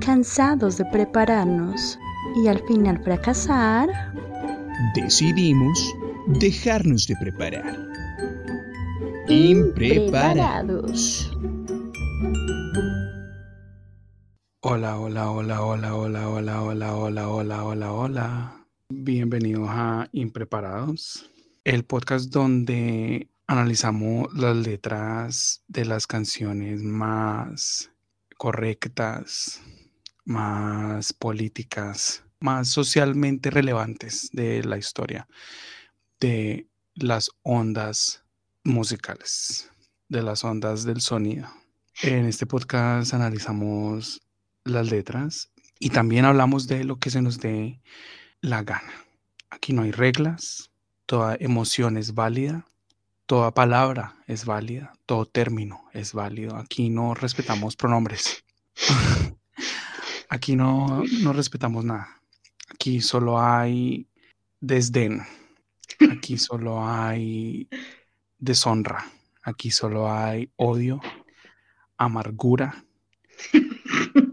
Cansados de prepararnos y al final fracasar, decidimos dejarnos de preparar. Impreparados. Hola, hola, hola, hola, hola, hola, hola, hola, hola, hola, hola. Bienvenidos a Impreparados, el podcast donde analizamos las letras de las canciones más correctas, más políticas, más socialmente relevantes de la historia, de las ondas musicales, de las ondas del sonido. En este podcast analizamos las letras y también hablamos de lo que se nos dé la gana. Aquí no hay reglas, toda emoción es válida, toda palabra es válida, todo término es válido. Aquí no respetamos pronombres. Aquí no, no respetamos nada. Aquí solo hay desdén. Aquí solo hay deshonra. Aquí solo hay odio, amargura,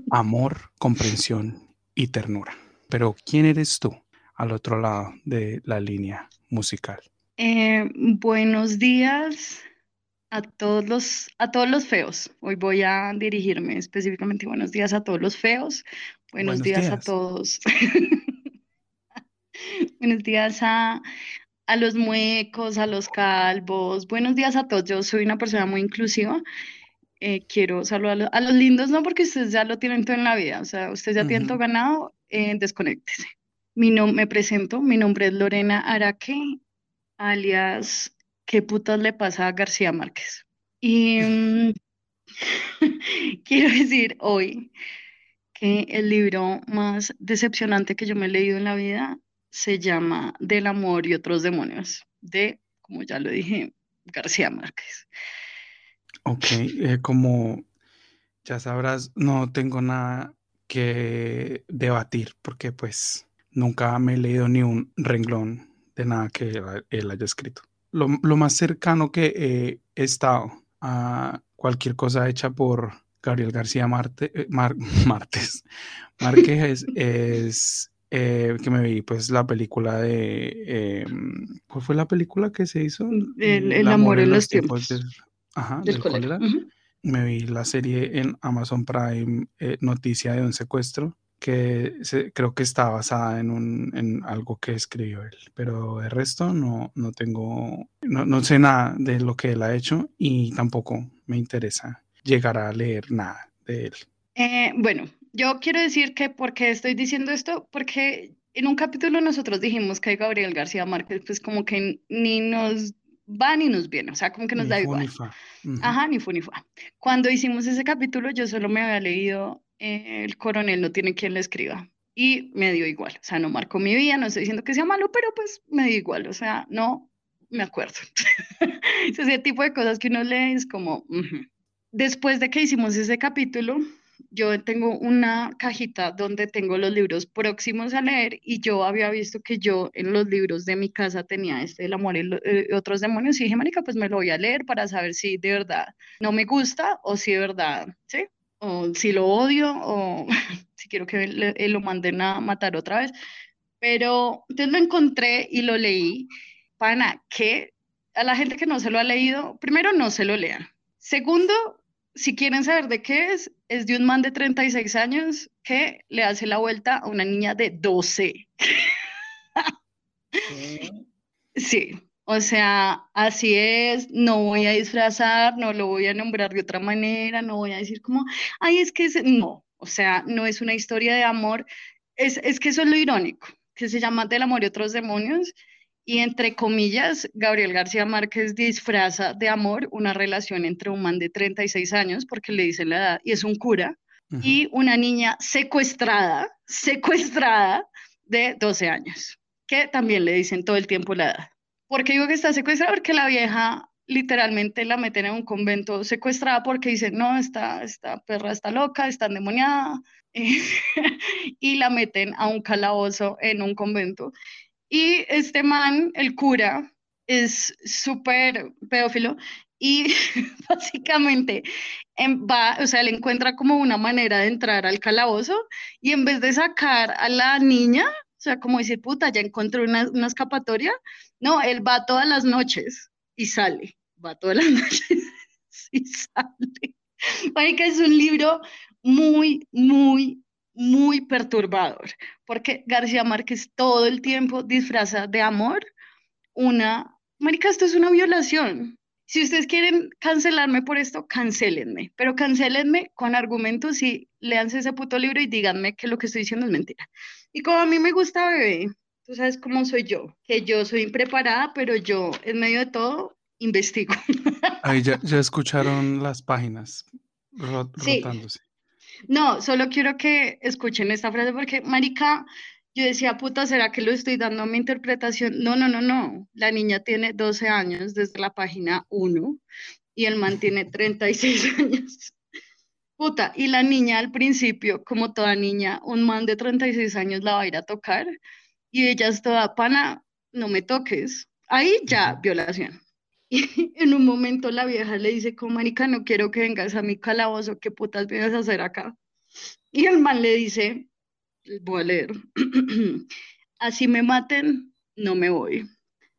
amor, comprensión y ternura. Pero ¿quién eres tú al otro lado de la línea musical? Eh, buenos días a todos los, a todos los feos. Hoy voy a dirigirme específicamente buenos días a todos los feos. Buenos, días, a todos. buenos días a, a los muecos, a los calvos. Buenos días a todos. Yo soy una persona muy inclusiva. Eh, quiero saludar a los, lindos, no porque ustedes ya lo tienen todo en la vida. O sea, ustedes ya tienen todo ganado. Eh, desconéctese. Mi me presento. Mi nombre es Lorena Araque, alias ¿qué putas le pasa a García Márquez? Y mm, quiero decir hoy que el libro más decepcionante que yo me he leído en la vida se llama Del amor y otros demonios, de, como ya lo dije, García Márquez. Ok, eh, como ya sabrás, no tengo nada que debatir porque pues nunca me he leído ni un renglón de nada que él haya escrito lo, más cercano que he estado a cualquier cosa hecha por Gabriel García Marte, eh, Martes Márquez es, eh, que me vi pues la película de em, ¿cuál fue la película que se hizo? El, amor, en los tiempos, ajá, del, cólera. Me vi la serie en Amazon Prime eh, Noticia de un secuestro que creo que está basada en, un, en algo que escribió él, pero el resto no, no tengo, no, no, sé nada de lo que él ha hecho y tampoco me interesa llegar a leer nada de él. Eh, bueno, yo quiero decir que, ¿por qué estoy diciendo esto? Porque en un capítulo nosotros dijimos que Gabriel García Márquez, pues como que ni nos va ni nos viene, o sea, como que nos da igual. Ajá, ni fu ni fa. Cuando hicimos ese capítulo, yo solo me había leído el coronel no tiene quien le escriba. Y me dio igual, o sea, no marcó mi vida, no estoy diciendo que sea malo, pero pues me dio igual, o sea, no me acuerdo. ese tipo de cosas que uno lee es como... Después de que hicimos ese capítulo, yo tengo una cajita donde tengo los libros próximos a leer y yo había visto que yo en los libros de mi casa tenía este El amor y eh, otros demonios y dije, marica, pues me lo voy a leer para saber si de verdad no me gusta o si de verdad, ¿sí? O si lo odio, o si quiero que lo manden a matar otra vez. Pero entonces lo encontré y lo leí. Pana, que a la gente que no se lo ha leído, primero no se lo lean. Segundo, si quieren saber de qué es, es de un man de 36 años que le hace la vuelta a una niña de 12. sí, o sea, así es, no voy a disfrazar, no lo voy a nombrar de otra manera, no voy a decir como, ay, es que es, no, o sea, no es una historia de amor, es, es que eso es lo irónico, que se llama Del amor y otros demonios, y entre comillas, Gabriel García Márquez disfraza de amor una relación entre un man de 36 años, porque le dice la edad, y es un cura, y una niña secuestrada, secuestrada de 12 años, que también le dicen todo el tiempo la edad. ¿Por qué digo que está secuestrada? Porque la vieja literalmente la meten en un convento secuestrada porque dicen, no, esta, esta perra está loca, está endemoniada, y la meten a un calabozo en un convento. Y este man, el cura, es súper pedófilo y básicamente va, o sea, le encuentra como una manera de entrar al calabozo y en vez de sacar a la niña, sea, como decir, puta, ya encontré una, escapatoria, no, él va todas las noches y sale, va todas las noches y sale. Marica, es un libro muy, muy, muy perturbador, porque García Márquez todo el tiempo disfraza de amor una, Marica, esto es una violación. Si ustedes quieren cancelarme por esto, cancélenme, pero cancélenme con argumentos y léanse ese puto libro y díganme que lo que estoy diciendo es mentira. Y como a mí me gusta bebé, tú sabes cómo soy yo, que yo soy impreparada, pero yo en medio de todo investigo. Ahí ya, ya escucharon las páginas rotándose. No, solo quiero que escuchen esta frase porque, marica, yo decía, puta, ¿será que lo estoy dando a mi interpretación? No, no, no, no. La niña tiene 12 años desde la página 1 y el man tiene 36 años. Puta, y la niña al principio, como toda niña, un man de 36 años la va a ir a tocar y ella es toda pana, no me toques. Ahí ya, violación. Y en un momento la vieja le dice, como marica, no quiero que vengas a mi calabozo, ¿qué putas vienes a hacer acá? Y el man le dice, voy a leer, así me maten, no me voy.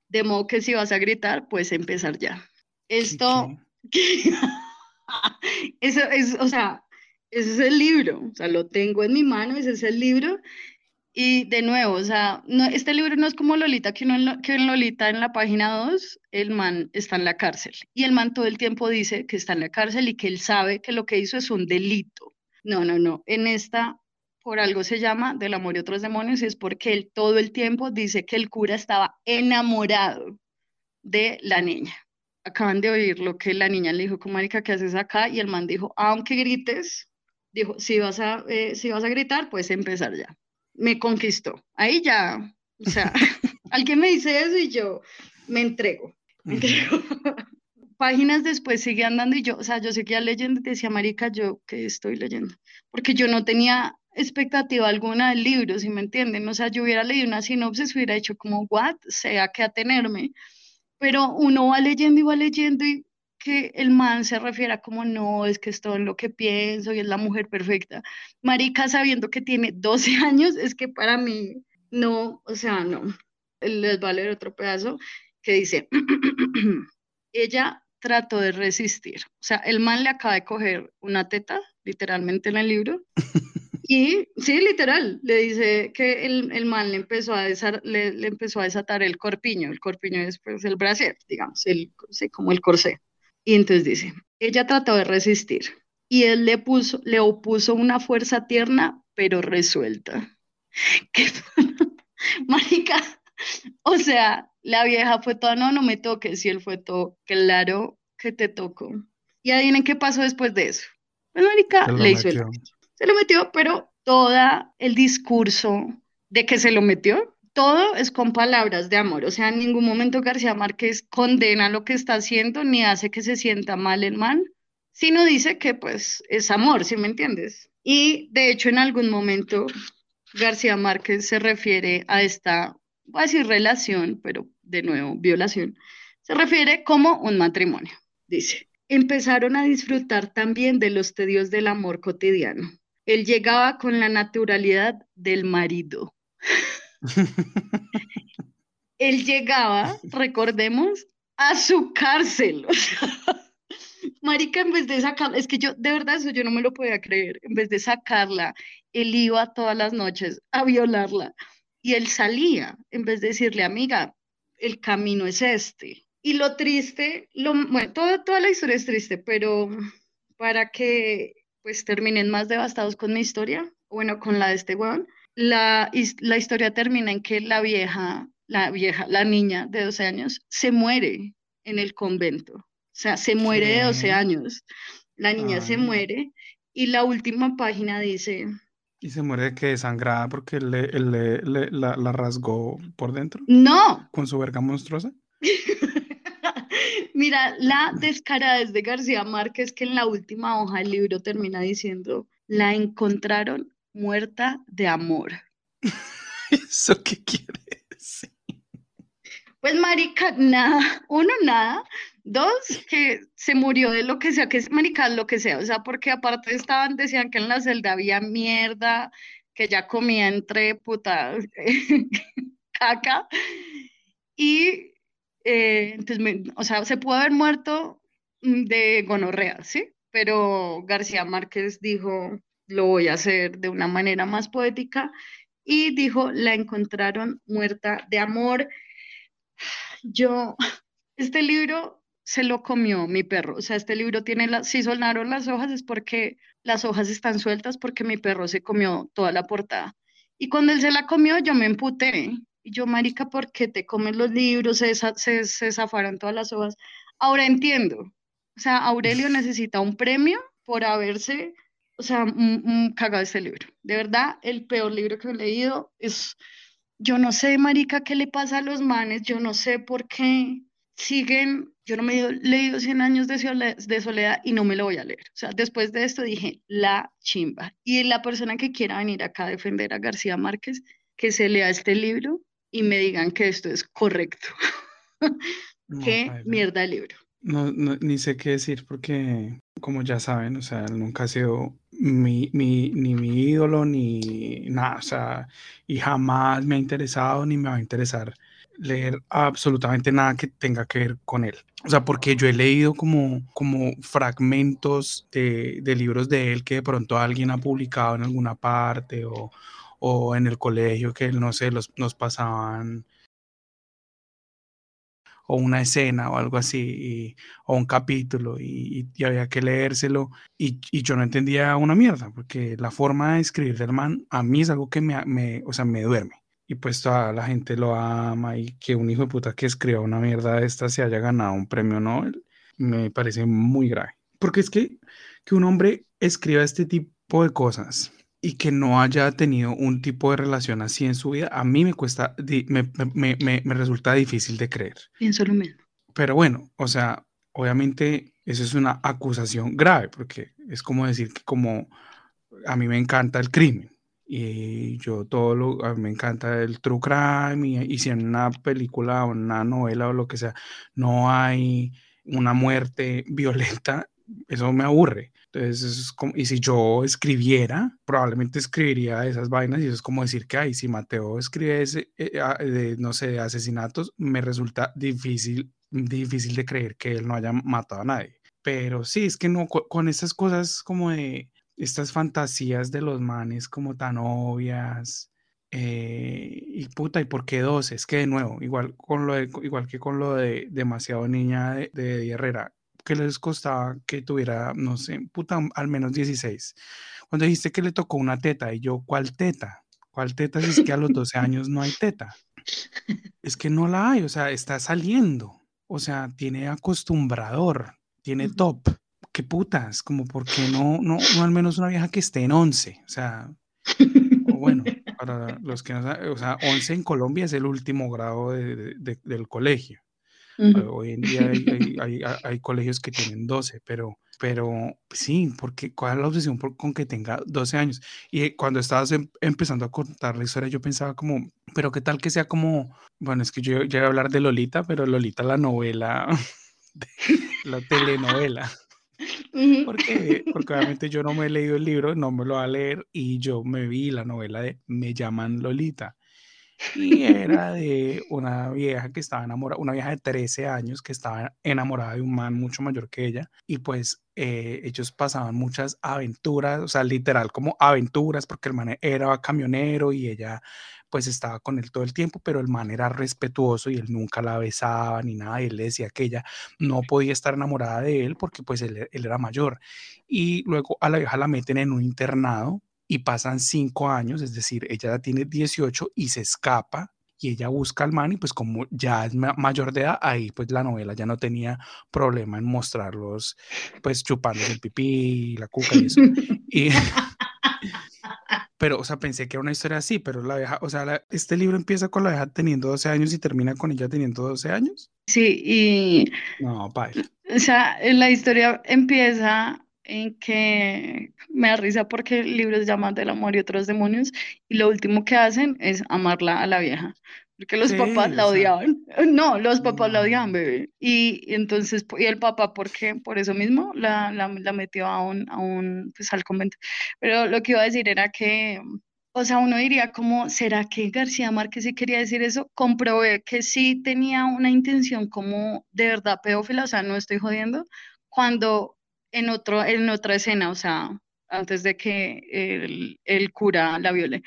De modo que si vas a gritar, puedes empezar ya. Esto, eso es, o sea, ese es el libro, o sea, lo tengo en mi mano, ese es el libro, y de nuevo, o sea, no, este libro no es como Lolita, que, uno, que en Lolita en la página 2, el man está en la cárcel. Y el man todo el tiempo dice que está en la cárcel y que él sabe que lo que hizo es un delito. No, no, no. En esta, por algo se llama Del amor y otros demonios, es porque él todo el tiempo dice que el cura estaba enamorado de la niña. Acaban de oír lo que la niña le dijo, marica, ¿qué haces acá? Y el man dijo, aunque grites, dijo, si vas a, eh, si vas a gritar, puedes empezar ya me conquistó. Ahí ya, o sea, alguien me dice eso y yo me entrego. Me entrego. Páginas después sigue andando y yo, o sea, yo seguía leyendo y decía, Marica, yo qué estoy leyendo, porque yo no tenía expectativa alguna del libro, si me entienden, o sea, yo hubiera leído una sinopsis, hubiera hecho como, what, sea que atenerme, pero uno va leyendo y va leyendo y que el man se refiera como no, es que es todo en lo que pienso y es la mujer perfecta. Marica, sabiendo que tiene 12 años, es que para mí no, o sea, no. Les va a leer otro pedazo que dice, ella trató de resistir. O sea, el man le acaba de coger una teta, literalmente en el libro. Y sí, literal, le dice que el, el man le empezó, a le, le, empezó a desatar el corpiño. El corpiño es pues, el brasier, digamos, el, como el corsé. Y entonces dice, ella trató de resistir y él le, puso, le opuso una fuerza tierna, pero resuelta. ¿Qué? Marica, o sea, la vieja fue toda, no, no me toques, y él fue todo, claro que te toco. Y adivinen qué pasó después de eso. Pues Marica le hizo el... Se lo metió, pero todo el discurso de que se lo metió todo es con palabras de amor, o sea, en ningún momento García Márquez condena lo que está haciendo ni hace que se sienta mal el man, sino dice que pues es amor, ¿sí me entiendes? Y de hecho en algún momento García Márquez se refiere a esta, voy a decir relación, pero de nuevo, violación, se refiere como un matrimonio, dice. Empezaron a disfrutar también de los tedios del amor cotidiano. Él llegaba con la naturalidad del marido. Él llegaba, recordemos, a su cárcel. Marica, en vez de sacarla, es que yo, de verdad, eso yo no me lo podía creer. En vez de sacarla, él iba todas las noches a violarla y él salía, en vez de decirle, amiga, el camino es este. Y lo triste, lo, bueno, toda, toda la historia es triste, pero para que pues terminen más devastados con mi historia, bueno, con la de este weón, la, la historia termina en que la vieja, la vieja, la niña de 12 años se muere en el convento. O sea, se muere de 12 años. La niña se muere y la última página dice... ¿Y se muere de que desangrada porque le, le, la, la, rasgó por dentro? No. ¿Con su verga monstruosa? Mira, la descarada de García Márquez que en la última hoja del libro termina diciendo, la encontraron muerta de amor. ¿Eso qué quiere decir? Pues marica, nada, uno nada, Dos, que se murió de lo que sea, que es marical, lo que sea. O sea, porque aparte estaban, decían que en la celda había mierda, que ya comía entre puta caca. Y eh, entonces, o sea, se pudo haber muerto mm, de gonorrea, ¿sí? Pero García Márquez dijo, lo voy a hacer de una manera más poética y dijo, la encontraron muerta de amor. Yo, este libro se lo comió mi perro, o sea, este libro tiene, la, si sonaron las hojas es porque las hojas están sueltas porque mi perro se comió toda la portada. Y cuando él se la comió, yo me emputé. Y yo, marica, ¿por qué te comen los libros? Se, se, se zafaron todas las hojas. Ahora entiendo. O sea, Aurelio necesita un premio por haberse o sea, un, cagado este libro. De verdad, el peor libro que he leído es, yo no sé, marica, qué le pasa a los manes, yo no sé por qué siguen, yo no me he leído 100 años de soledad, de soledad y no me lo voy a leer. O sea, después de esto dije, la chimba. Y la persona que quiera venir acá a defender a García Márquez, que se lea este libro y me digan que esto es correcto. qué mierda el libro. No, no, ni sé qué decir porque, como ya saben, o sea, él nunca ha sido mi, mi, ni mi ídolo ni nada, o sea, y jamás me ha interesado ni me va a interesar leer absolutamente nada que tenga que ver con él. O sea, porque yo he leído como, como fragmentos de, de libros de él que de pronto alguien ha publicado en alguna parte o, o en el colegio que, no sé, los, nos pasaban o una escena o algo así, o un capítulo, y, había que leérselo, y, yo no entendía una mierda, porque la forma de escribir del man a mí es algo que me, me, o sea, me duerme. Y pues toda la gente lo ama y que un hijo de puta que escriba una mierda de esta se haya ganado un premio Nobel, me parece muy grave. Porque es que, que un hombre escriba este tipo de cosas y que no haya tenido un tipo de relación así en su vida, a mí me cuesta, me, me, me, me resulta difícil de creer. Pienso lo mismo. Pero bueno, o sea, obviamente eso es una acusación grave, porque es como decir que como a mí me encanta el crimen y yo todo lo, a mí me encanta el true crime y, y si en una película o una novela o lo que sea no hay una muerte violenta, eso me aburre. Y si yo escribiera, probablemente escribiría esas vainas y eso es como decir que, ay, si Mateo escribe ese, eh, de, no sé, de asesinatos, me resulta difícil, difícil de creer que él no haya matado a nadie. Pero sí, es que no, con, estas cosas como de, estas fantasías de los manes como tan obvias, eh, y puta, ¿y por qué dos? Es que de nuevo, igual, con lo igual que con lo de demasiado niña de, de Herrera, que les costaba que tuviera, no sé, puta, al menos 16. Cuando dijiste que le tocó una teta, y yo, ¿cuál teta? ¿Cuál teta si es que a los 12 años no hay teta? Es que no la hay, o sea, está saliendo. O sea, tiene acostumbrador, tiene top. ¿Qué putas? Como, ¿por qué no, no, no al menos una vieja que esté en 11? O sea, bueno, para los que no saben, o sea, 11 en Colombia es el último grado de, del colegio. Hoy en día hay, hay, colegios que tienen 12, pero, pero sí, porque ¿cuál es la obsesión con que tenga 12 años? Y cuando estabas em, empezando a contar la historia, yo pensaba como, pero qué tal que sea como, bueno, es que yo ya voy a hablar de Lolita, pero Lolita la novela, la telenovela. Porque, porque obviamente yo no me he leído el libro, no me lo va a leer y yo me vi la novela de Me llaman Lolita y era de una vieja que estaba enamorada, una vieja de 13 años que estaba enamorada de un man mucho mayor que ella y pues eh, ellos pasaban muchas aventuras, o sea, literal como aventuras porque el man era camionero y ella pues estaba con él todo el tiempo, pero el man era respetuoso y él nunca la besaba ni nada, y él le decía que ella no podía estar enamorada de él porque pues él, él era mayor. Y luego a la vieja la meten en un internado y pasan cinco años, es decir, ella tiene 18 y se escapa y ella busca al man y pues como ya es mayor de edad, ahí pues la novela ya no tenía problema en mostrarlos pues chupando el pipí, la cuca y eso. Y, pero, o sea, pensé que era una historia así, pero la vieja, o sea, este libro empieza con la vieja teniendo 12 años y termina con ella teniendo 12 años. Sí, y... No, bye. O sea, la historia empieza en que me da risa porque el libro se llama Del amor y otros demonios y lo último que hacen es amarla a la vieja. porque los papás la odiaban. No, los papás la odiaban, bebé. Y, entonces, y el papá, ¿por qué? Por eso mismo la, la, la metió a un, a un, pues al convento. Pero lo que iba a decir era que, o sea, uno diría como, ¿será que García Márquez sí quería decir eso? Comprobé que sí tenía una intención como de verdad pedófila, o sea, no estoy jodiendo, cuando en, otro, en otra escena, o sea, antes de que el, el cura la viole,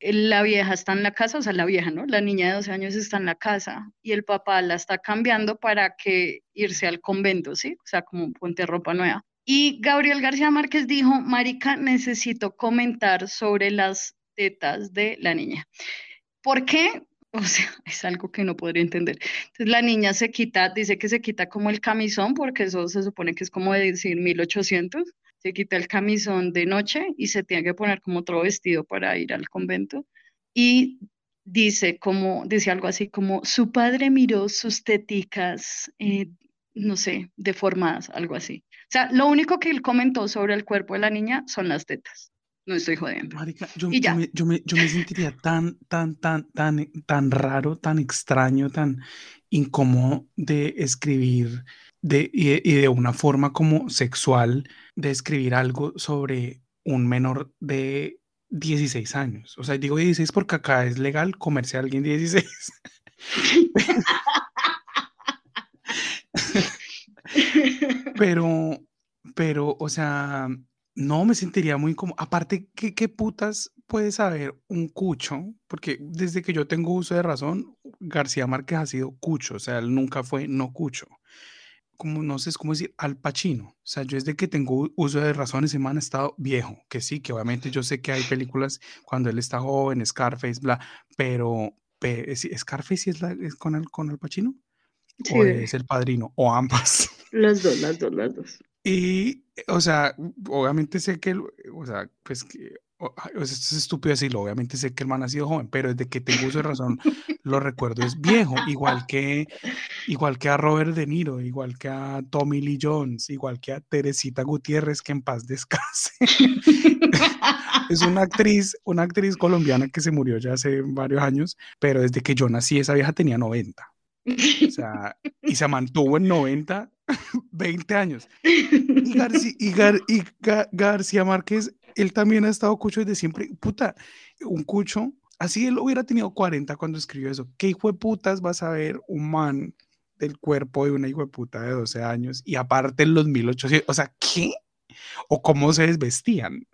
la vieja está en la casa, o sea, la vieja, ¿no? La niña de 12 años está en la casa y el papá la está cambiando para que irse al convento, ¿sí? O sea, como ponte ropa nueva. Y Gabriel García Márquez dijo, Marica, necesito comentar sobre las tetas de la niña. ¿Por qué? O sea, es algo que no podría entender. Entonces la niña se quita, dice que se quita como el camisón, porque eso se supone que es como de decir 1800 se quita el camisón de noche y se tiene que poner como otro vestido para ir al convento. Y dice como, dice algo así como, su padre miró sus teticas, eh, no sé, deformadas, algo así. O sea, lo único que él comentó sobre el cuerpo de la niña son las tetas. No estoy jodiendo. Marica, yo, me, yo, me, yo, me, sentiría tan, tan, tan, tan, tan raro, tan extraño, tan incómodo de escribir de, y, de una forma como sexual de escribir algo sobre un menor de 16 años. O sea, digo 16 porque acá es legal comerse a alguien de 16. pero, pero, o sea, no me sentiría muy como. Aparte, ¿qué, ¿qué, putas puede saber un cucho? Porque desde que yo tengo uso de razón, García Márquez ha sido cucho, o sea, él nunca fue no cucho como no sé cómo decir, al Pacino. O sea, yo desde que tengo uso de razón, ese man ha estado viejo, que sí, que obviamente yo sé que hay películas cuando él está joven, Scarface, bla, pero, ¿Scarface es, la, es con, el, con el Pacino? ¿O es el padrino? O ambas. Las dos, las dos, las dos. Y, o sea, obviamente sé que, o sea, pues que esto es estúpido decirlo, obviamente sé que el man ha sido joven, pero desde que tengo uso de razón lo recuerdo es viejo, igual que, igual que a Robert De Niro, igual que a Tommy Lee Jones, igual que a Teresita Gutiérrez, que en paz descanse. es una actriz, una actriz colombiana que se murió ya hace varios años, pero desde que yo nací esa vieja tenía 90. O sea, y se mantuvo en 90, 20 años. Y, García Márquez él también ha estado cucho desde siempre. Puta, un cucho, así él hubiera tenido 40 cuando escribió eso. ¿Qué hijo de putas vas a ver un man del cuerpo de una hijo de puta de 12 años y aparte en los 1800? O sea, ¿qué? ¿O cómo se desvestían?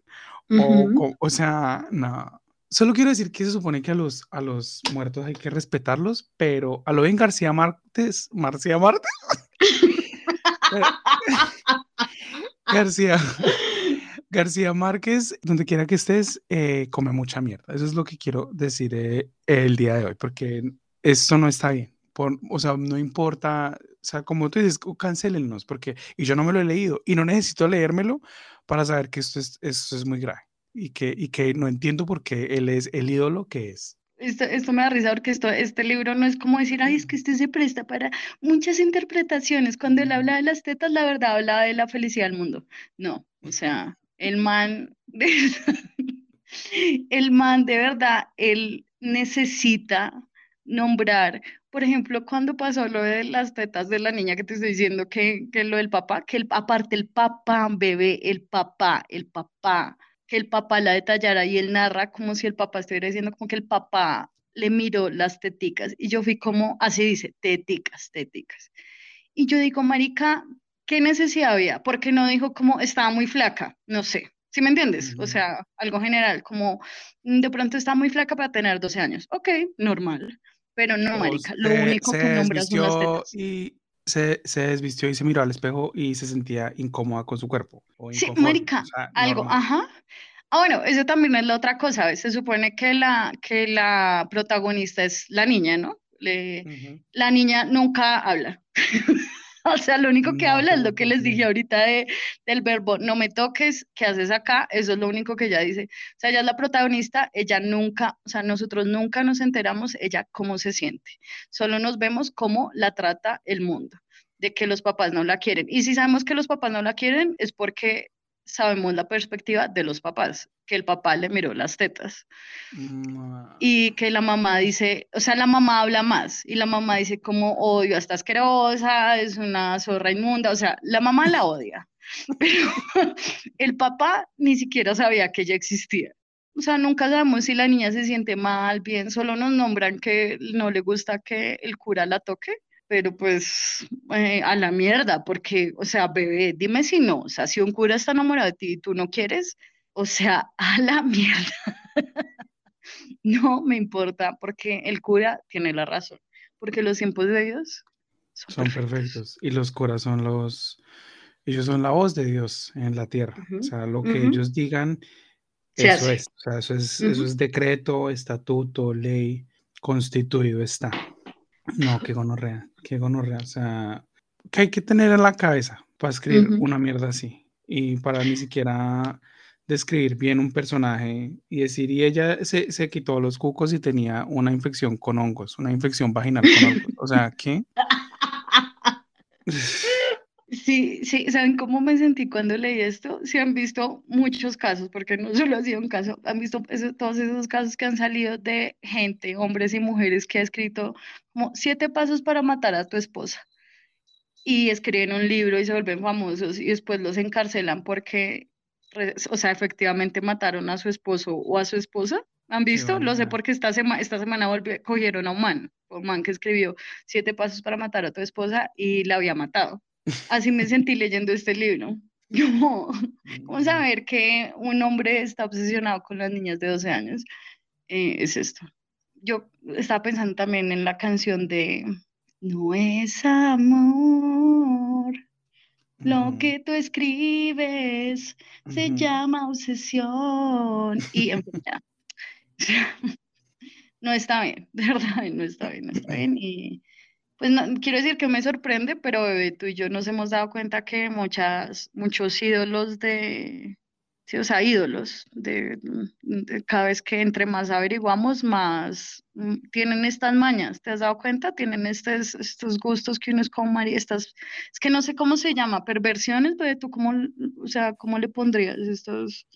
o, o, sea, no. Solo quiero decir que se supone que a los, a los muertos hay que respetarlos, pero a lo bien García Martes, García Martes. García, García Márquez, donde quiera que estés, eh, come mucha mierda. Eso es lo que quiero decir eh, el día de hoy, porque esto no está bien. Por, o sea, no importa, o sea, como tú dices, cancelennos, porque, y yo no me lo he leído, y no necesito leérmelo para saber que esto es, esto es muy grave, y que, y que no entiendo por qué él es el ídolo que es. Esto, esto, me da risa porque esto, este libro no es como decir, ay, es que este se presta para muchas interpretaciones. Cuando él habla de las tetas, la verdad habla de la felicidad del mundo. No, o sea, el man, de, el man de verdad, él necesita nombrar, por ejemplo, cuando pasó lo de las tetas de la niña que te estoy diciendo que, que lo del papá, que el, aparte el papá, bebé, el papá, el papá, que el papá la detallara y él narra como si el papá estuviera diciendo como que el papá le miró las teticas y yo fui como, así dice, teticas, teticas. Y yo digo, marica, ¿qué necesidad había? Porque no dijo como estaba muy flaca, no sé. ¿Sí me entiendes? O sea, algo general, como mm, de pronto está muy flaca para tener 12 años. Ok, normal. Pero no, marica, lo único que nombras son las tetas. Y se, se, desvistió y se miró al espejo y se sentía incómoda con su cuerpo. sí, marica, algo, ajá. Ah, bueno, eso también es la otra cosa. Se supone que la, que la protagonista es la niña, ¿no? Le, La niña nunca habla. O sea, lo único que habla es lo que les dije ahorita de, del verbo no me toques, ¿qué haces acá? Eso es lo único que ella dice. O sea, ella es la protagonista, ella nunca, o sea, nosotros nunca nos enteramos ella cómo se siente. Solo nos vemos cómo la trata el mundo, de que los papás no la quieren. Y si sabemos que los papás no la quieren, es porque sabemos la perspectiva de los papás, que el papá le miró las tetas Mm, y que la mamá dice, o sea, la mamá habla más y la mamá dice como odio a esta asquerosa, es una zorra inmunda, o sea, la mamá la odia, pero el papá ni siquiera sabía que ella existía. O sea, nunca sabemos si la niña se siente mal, bien, solo nos nombran que no le gusta que el cura la toque, pero pues eh, a la mierda, porque, o sea, bebé, dime si no, o sea, si un cura está enamorado de ti y tú no quieres, o sea, a la mierda. No me importa, porque el cura tiene la razón, porque los tiempos de Dios son, Son perfectos. perfectos. Y los curas son los, ellos son la voz de Dios en la tierra. O Ujú, sea, lo que ujú. ellos digan, Se eso hace. es. O sea, eso es, eso Ujú. es decreto, estatuto, ley, constituido está. No, qué gonorrea, qué gonorrea. O sea, que hay que tener en la cabeza para escribir una mierda así. Y para ni siquiera describir bien un personaje y decir, y ella se, se quitó los cucos y tenía una infección con hongos, una infección vaginal con hongos. O sea, ¿qué? Sí, sí, ¿saben cómo me sentí cuando leí esto? Si han visto muchos casos, porque no solo ha sido un caso, han visto eso- todos esos casos que han salido de gente, hombres y mujeres, que ha escrito como siete pasos para matar a tu esposa. Y escriben un libro y se vuelven famosos y después los encarcelan porque, o sea, efectivamente mataron a su esposo o a su esposa. ¿Han visto? Lo sé porque esta, sema- esta semana cogieron a un man, un man que escribió siete pasos para matar a tu esposa y la había matado. Así me sentí leyendo este libro. Como, ¿cómo saber que un hombre está obsesionado con las niñas de 12 años? Eh, es esto. Yo estaba pensando también en la canción de No es amor, lo que tú escribes se llama obsesión. Y en fin, ya. No está bien, de verdad, no está bien, no está bien. Y pues no, quiero decir que me sorprende, pero bebé, tú y yo nos hemos dado cuenta que muchas, muchos ídolos de, sí, o sea, ídolos de, de cada vez que entre más averiguamos, más mm, tienen estas mañas, ¿te has dado cuenta? Tienen estos, estos gustos que uno es como María, estas, es que no sé cómo se llama, perversiones, bebé, tú cómo, o sea, ¿cómo le pondrías estos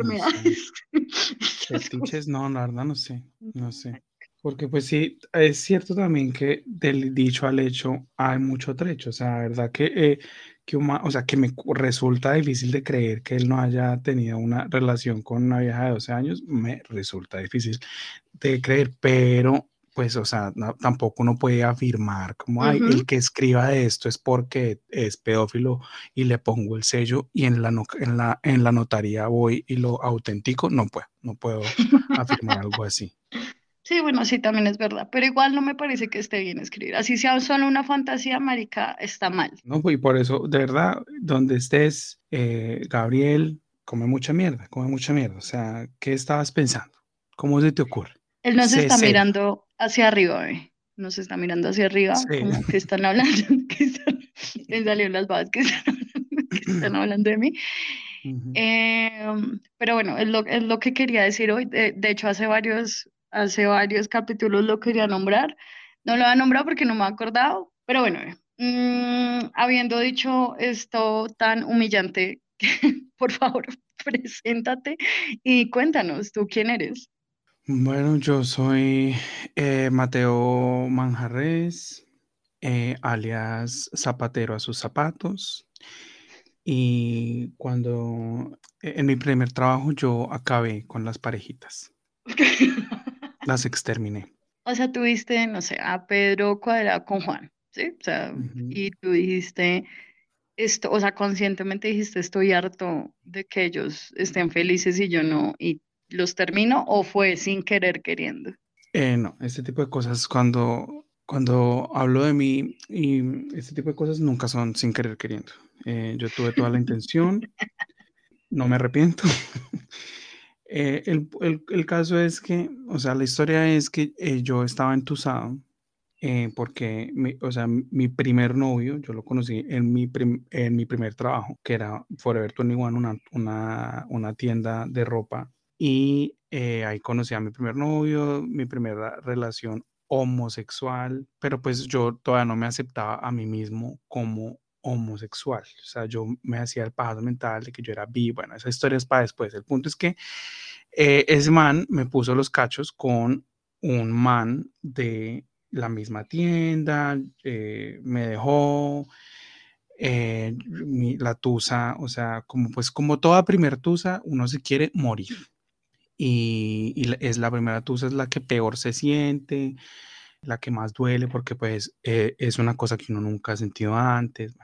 No sé. enfermedades? Estas cosas. Fetiches, no, la verdad no sé, no sé. Porque pues sí, es cierto también que del dicho al hecho hay mucho trecho, o sea, la verdad que, eh, que uma- o sea, que me resulta difícil de creer que él no haya tenido una relación con una vieja de 12 años, me resulta difícil de creer, pero pues, o sea, no- tampoco uno puede afirmar como, ay, Ujú. el que escriba de esto es porque es pedófilo y le pongo el sello y en la, no- en la, en la notaría voy y lo autentico, no puedo, no puedo afirmar algo así. Sí, bueno, sí, también es verdad, pero igual no me parece que esté bien escribir. Así sea solo una fantasía, marica, está mal. ¿no? Y por eso, de verdad, donde estés, eh, Gabriel, come mucha mierda, come mucha mierda. O sea, ¿qué estabas pensando? ¿Cómo se te ocurre? Él nos Sé está mirando hacia arriba, ¿ve? Nos está mirando hacia arriba, Sí. como que están hablando, que están, me salieron las babas que están hablando, que están hablando de mí. Em, pero bueno, es lo, es lo que quería decir hoy. De, de hecho, hace varios, hace varios capítulos lo quería nombrar. No lo voy a nombrar porque no me he acordado. Pero bueno, mm, habiendo dicho esto tan humillante, por favor, preséntate y cuéntanos, ¿tú quién eres? Bueno, yo soy eh, Mateo Manjarres, eh, alias Zapatero a sus zapatos. Y cuando eh, en mi primer trabajo yo acabé con las parejitas, las exterminé. O sea, tuviste, no sé, a Pedro Cuadrado con Juan, ¿sí? O sea, Ujú. y tú dijiste esto, o sea, conscientemente dijiste, estoy harto de que ellos estén felices y yo no, y los termino, o fue sin querer queriendo. Eh, no, este tipo de cosas cuando, cuando hablo de mí y este tipo de cosas nunca son sin querer queriendo. Eh, yo tuve toda la intención, no me arrepiento. Eh, el, el- el caso es que, o sea, la historia es que eh, yo estaba entusado eh, porque, mi, o sea, mi primer novio, yo lo conocí en mi, prim- en mi primer trabajo, que era Forever 21, una, una, una tienda de ropa. Y eh, ahí conocí a mi primer novio, mi primera relación homosexual, pero pues yo todavía no me aceptaba a mí mismo como homosexual. O sea, yo me hacía el paso mental de que yo era bi. Bueno, esa historia es para después. El punto es que eh, ese man me puso los cachos con un man de la misma tienda, eh, me dejó eh, la tusa, o sea, como pues como toda primer tusa, uno se quiere morir. Y, es la primera tusa, es la que peor se siente, la que más duele, porque pues es una cosa que uno nunca ha sentido antes.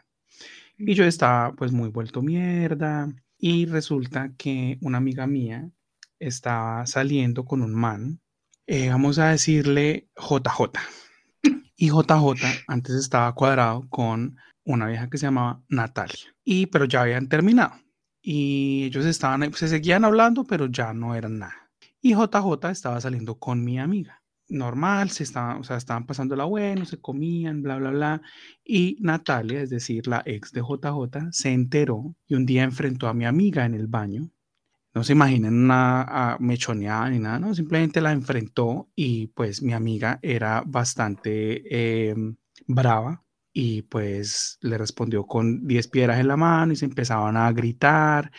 Y yo estaba pues muy vuelto mierda. Y resulta que una amiga mía estaba saliendo con un man, eh, vamos a decirle JJ. Y JJ antes estaba cuadrado con una vieja que se llamaba Natalia. Y pero ya habían terminado. Y ellos estaban, se seguían hablando, pero ya no eran nada. Y JJ estaba saliendo con mi amiga normal, se estaban, o sea, estaban pasando la bueno, se comían, bla, bla, bla. Y Natalia, es decir, la ex de JJ, se enteró y un día enfrentó a mi amiga en el baño. No se imaginen una mechoneada ni nada, no, simplemente la enfrentó y pues mi amiga era bastante em, brava y pues le respondió con 10 piedras en la mano y se empezaban a gritar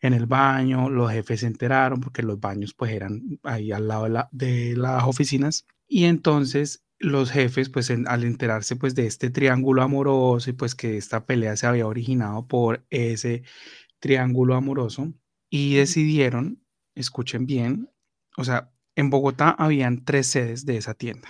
en el baño, los jefes se enteraron porque los baños pues eran ahí al lado de, las oficinas. Y entonces los jefes pues al enterarse pues de este triángulo amoroso y pues que esta pelea se había originado por ese triángulo amoroso y decidieron, escuchen bien, o sea, en Bogotá habían tres sedes de esa tienda.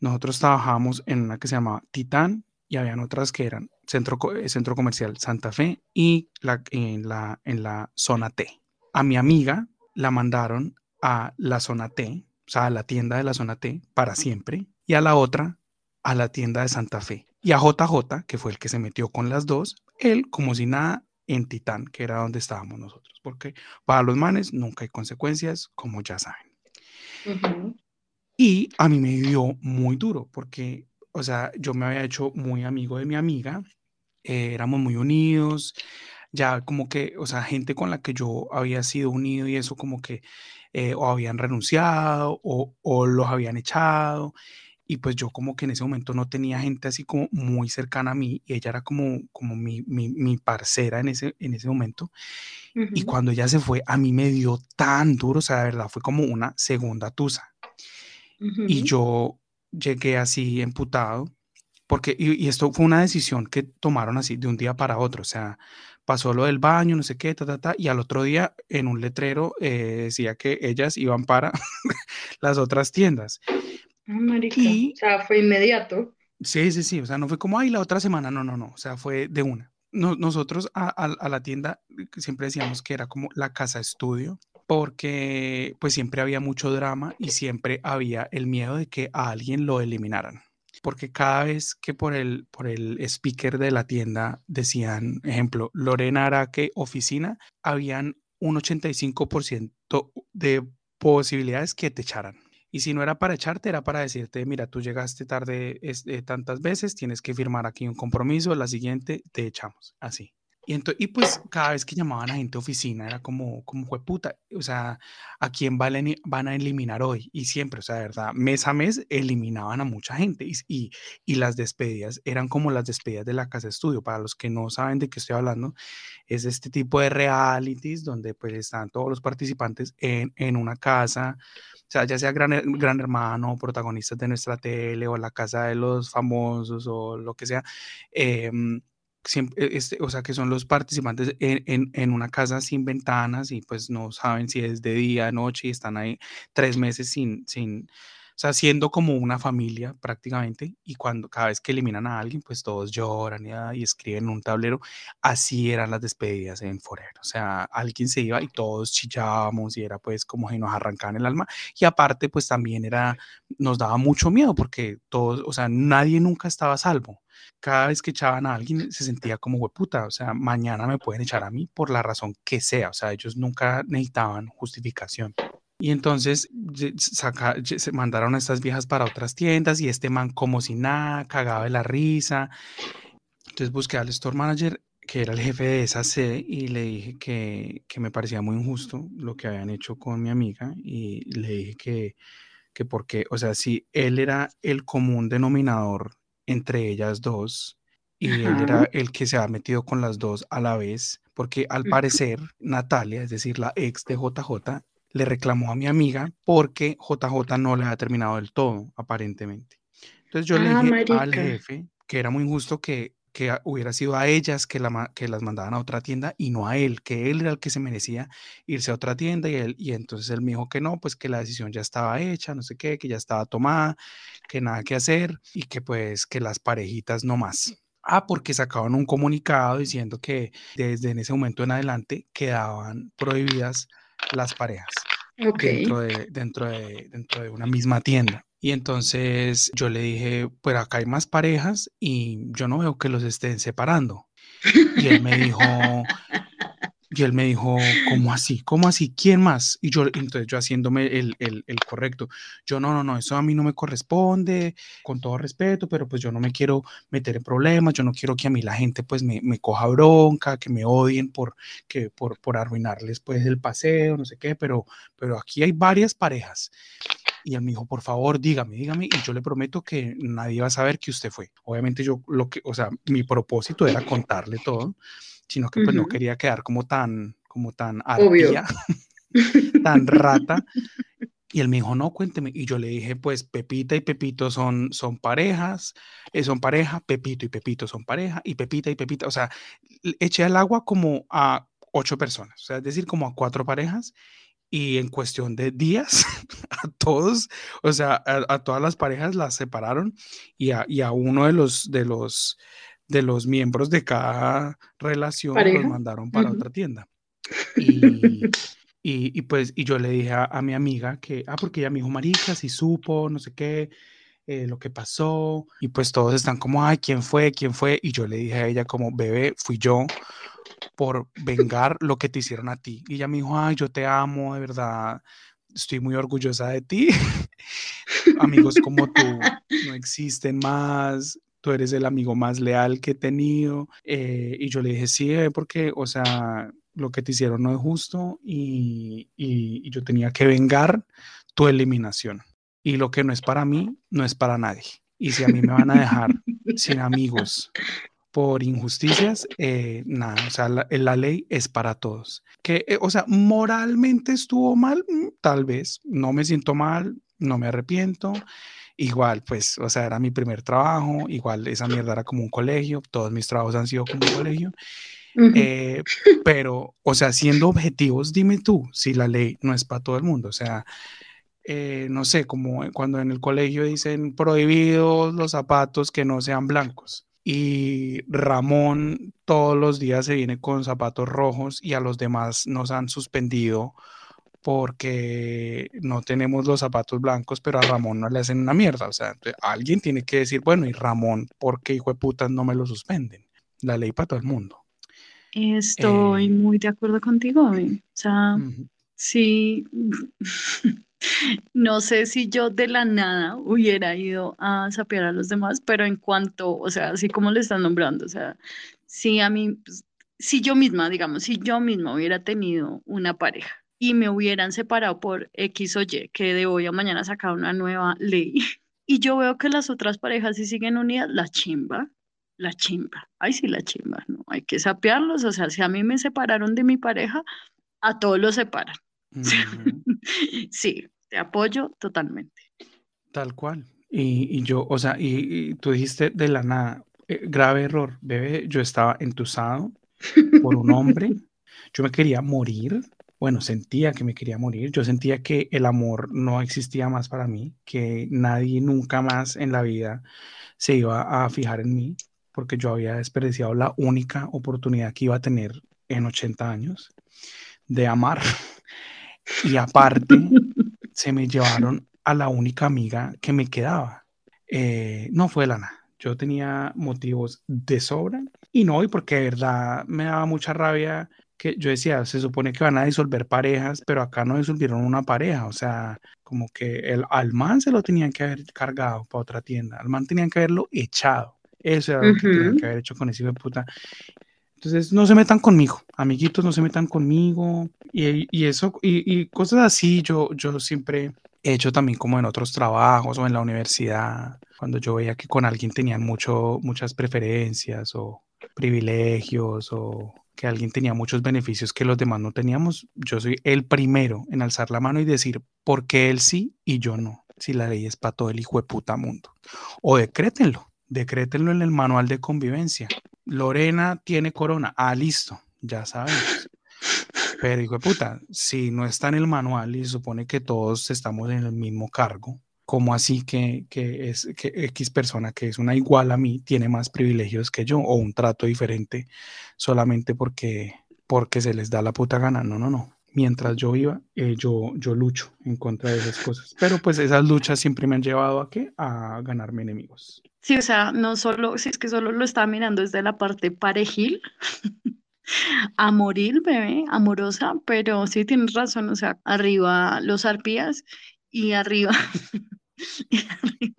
Nosotros trabajábamos en una que se llamaba Titán, y habían otras que eran Centro, eh, Centro Comercial Santa Fe y la, en, la, en la zona T. A mi amiga la mandaron a la zona T, o sea, a la tienda de la zona T para siempre, y a la otra a la tienda de Santa Fe. Y a JJ, que fue el que se metió con las dos, él como si nada en Titán, que era donde estábamos nosotros, porque para los manes nunca hay consecuencias, como ya saben. Y a mí me dio muy duro, porque o sea, yo me había hecho muy amigo de mi amiga, eh, éramos muy unidos, ya como que, o sea, gente con la que yo había sido unido y eso como que eh, o habían renunciado o, o, los habían echado. Y pues yo como que en ese momento no tenía gente así como muy cercana a mí y ella era como, como mi, mi, mi parcera en ese, en ese momento. Y cuando ella se fue, a mí me dio tan duro, o sea, de verdad, fue como una segunda tusa. Y yo, llegué así emputado, porque, y, esto fue una decisión que tomaron así de un día para otro, o sea, pasó lo del baño, no sé qué, ta, ta, ta, y al otro día en un letrero eh, decía que ellas iban para las otras tiendas. Ah, o sea, fue inmediato. Sí, sí, sí, o sea, no fue como, ay, la otra semana, no, no, no, o sea, fue de una. nosotros a, a, la tienda siempre decíamos que era como la casa estudio, porque pues siempre había mucho drama y siempre había el miedo de que a alguien lo eliminaran. Porque cada vez que por el, por el speaker de la tienda decían, ejemplo, Lorena Araque oficina, habían un 85% de posibilidades que te echaran. Y si no era para echarte, era para decirte, mira, tú llegaste tarde eh, tantas veces, tienes que firmar aquí un compromiso, la siguiente te echamos, así. Y, y pues cada vez que llamaban a gente oficina era como, como fue puta, o sea, ¿a quién van a eliminar hoy? Y siempre, o sea, de verdad, mes a mes eliminaban a mucha gente y, y, y las despedidas eran como las despedidas de la casa de estudio. Para los que no saben de qué estoy hablando, es este tipo de realities donde pues están todos los participantes en, en una casa, o sea, ya sea gran, gran hermano, protagonistas de nuestra tele o la casa de los famosos o lo que sea. Eh, Siempre, este, o sea, que son los participantes en, en, una casa sin ventanas y pues no saben si es de día, noche y están ahí tres meses sin, sin, sea, siendo como una familia prácticamente y cuando cada vez que eliminan a alguien, pues todos lloran y, y escriben en un tablero. Así eran las despedidas en Forever. O sea, alguien se iba y todos chillábamos y era pues como que nos arrancaban el alma. Y aparte, pues también era, nos daba mucho miedo porque todos, o sea, nadie nunca estaba a salvo cada vez que echaban a alguien se sentía como hueputa, o sea, mañana me pueden echar a mí por la razón que sea, o sea, ellos nunca necesitaban justificación. Y entonces se mandaron a estas viejas para otras tiendas y este man como si nada, cagaba de la risa. Entonces busqué al store manager, que era el jefe de esa sede, y le dije que, que me parecía muy injusto lo que habían hecho con mi amiga y le dije que, que porque, o sea, si él era el común denominador entre ellas dos y él era el que se ha metido con las dos a la vez, porque al parecer Natalia, es decir, la ex de JJ, le reclamó a mi amiga porque JJ no le ha terminado del todo, aparentemente. Entonces yo le Ah, dije al jefe que era muy injusto que, que hubiera sido a ellas que, la, que las mandaban a otra tienda y no a él, que él era el que se merecía irse a otra tienda y, él, y entonces él me dijo que no, pues que la decisión ya estaba hecha, no sé qué, que ya estaba tomada, que nada que hacer y que pues que las parejitas no más. Ah, porque sacaban un comunicado diciendo que desde en ese momento en adelante quedaban prohibidas las parejas Ok. dentro de, dentro de, dentro de una misma tienda. Y entonces yo le dije, pues acá hay más parejas y yo no veo que los estén separando. Y él me dijo, y él me dijo, ¿cómo así? ¿Cómo así? ¿Quién más? Y yo, entonces yo haciéndome el, el, el correcto. Yo, no, no, no, eso a mí no me corresponde, con todo respeto, pero pues yo no me quiero meter en problemas, yo no quiero que a mí la gente pues me, me coja bronca, que me odien por, que, por, por arruinarles pues el paseo, no sé qué, pero, pero aquí hay varias parejas. Y él me dijo, por favor, dígame, dígame, y yo le prometo que nadie va a saber que usted fue. Obviamente yo lo que, o sea, mi propósito era contarle todo, sino que pues no quería quedar como tan, como tan arpía, tan rata. Y él me dijo, no, cuénteme. Y yo le dije, pues Pepita y Pepito son, son parejas, eh, son pareja, Pepito y Pepito son pareja, y Pepita y Pepita, o sea, eché al agua como a ocho personas, o sea, es decir, como a cuatro parejas, y en cuestión de días, a todos, o sea, a, a todas las parejas las separaron, y a, y a uno de los, de los, de los miembros de cada relación los mandaron para otra tienda. Y, y, y pues, y yo le dije a, a mi amiga que, ah, porque ella me dijo, marica, si supo, no sé qué, eh, lo que pasó, y pues todos están como, ay, ¿quién fue? ¿Quién fue? Y yo le dije a ella como, bebé, fui yo por vengar lo que te hicieron a ti. Y ella me dijo, ay, yo te amo, de verdad, estoy muy orgullosa de ti. Amigos como tú no existen más. Tú eres el amigo más leal que he tenido. Eh, y yo le dije, sí, porque, o sea, lo que te hicieron no es justo y, y- y yo tenía que vengar tu eliminación. Y lo que no es para mí, no es para nadie. Y si a mí me van a dejar sin amigos por injusticias, eh, nada, o sea, la, la ley es para todos. Que, eh, o sea, moralmente estuvo mal, Mm, tal vez, no me siento mal, no me arrepiento. Igual, pues, o sea, era mi primer trabajo, igual esa mierda era como un colegio, todos mis trabajos han sido como un colegio. Eh, pero, o sea, siendo objetivos, dime tú si la ley no es para todo el mundo. O sea, eh, no sé, como cuando en el colegio dicen prohibidos los zapatos que no sean blancos. Y Ramón todos los días se viene con zapatos rojos y a los demás nos han suspendido porque no tenemos los zapatos blancos, pero a Ramón no le hacen una mierda. O sea, entonces, alguien tiene que decir, bueno, y Ramón, ¿por qué hijo de putas no me lo suspenden? La ley para todo el mundo. Estoy Eh, muy de acuerdo contigo, Abby. O sea, sí, no sé si yo de la nada hubiera ido a sapear a los demás, pero en cuanto, o sea, así como le están nombrando, o sea, si a mí, pues, si yo misma, digamos, si yo misma hubiera tenido una pareja y me hubieran separado por X o Y, que de hoy a mañana sacar una nueva ley, y yo veo que las otras parejas sí siguen unidas, la chimba. La chimba, ay sí, la chimba, no, hay que sapearlos, o sea, si a mí me separaron de mi pareja, a todos los separan. Sí, te apoyo totalmente. Tal cual. Y, y yo, o sea, y, y tú dijiste de la nada, eh, grave error, bebé, yo estaba entusado por un hombre, yo me quería morir, bueno, sentía que me quería morir, yo sentía que el amor no existía más para mí, que nadie nunca más en la vida se iba a fijar en mí, porque yo había desperdiciado la única oportunidad que iba a tener en 80 años de amar. Y aparte, se me llevaron a la única amiga que me quedaba. Eh, no fue lana. Yo tenía motivos de sobra y no, y porque de verdad me daba mucha rabia que yo decía, se supone que van a disolver parejas, pero acá no disolvieron una pareja, o sea, como que el, al man se lo tenían que haber cargado para otra tienda, al man tenían que haberlo echado. Eso era lo que tenían que haber hecho con ese hijo de puta. Entonces, no se metan conmigo, amiguitos, no se metan conmigo. Y, y eso, y, y cosas así, yo, yo siempre hecho también como en otros trabajos o en la universidad, cuando yo veía que con alguien tenían mucho, muchas preferencias o privilegios o que alguien tenía muchos beneficios que los demás no teníamos, yo soy el primero en alzar la mano y decir, ¿por qué él sí y yo no? Si la ley es para todo el hijo de puta mundo. O decrétenlo, decrétenlo en el manual de convivencia. Lorena tiene corona. Ah, listo, ya sabemos. Pero hijo de puta, si no está en el manual y se supone que todos estamos en el mismo cargo, ¿cómo así que, que, es que X persona que es una igual a mí tiene más privilegios que yo o un trato diferente solamente porque, porque se les da la puta gana? No, no, no. Mientras yo iba, eh, yo, yo lucho en contra de esas cosas. Pero pues esas luchas siempre me han llevado a qué? A ganarme enemigos. Sí, o sea, no solo, si es que solo lo estaba mirando desde la parte parejil, amoril, bebé, amorosa, pero sí tienes razón, o sea, arriba los arpías y arriba,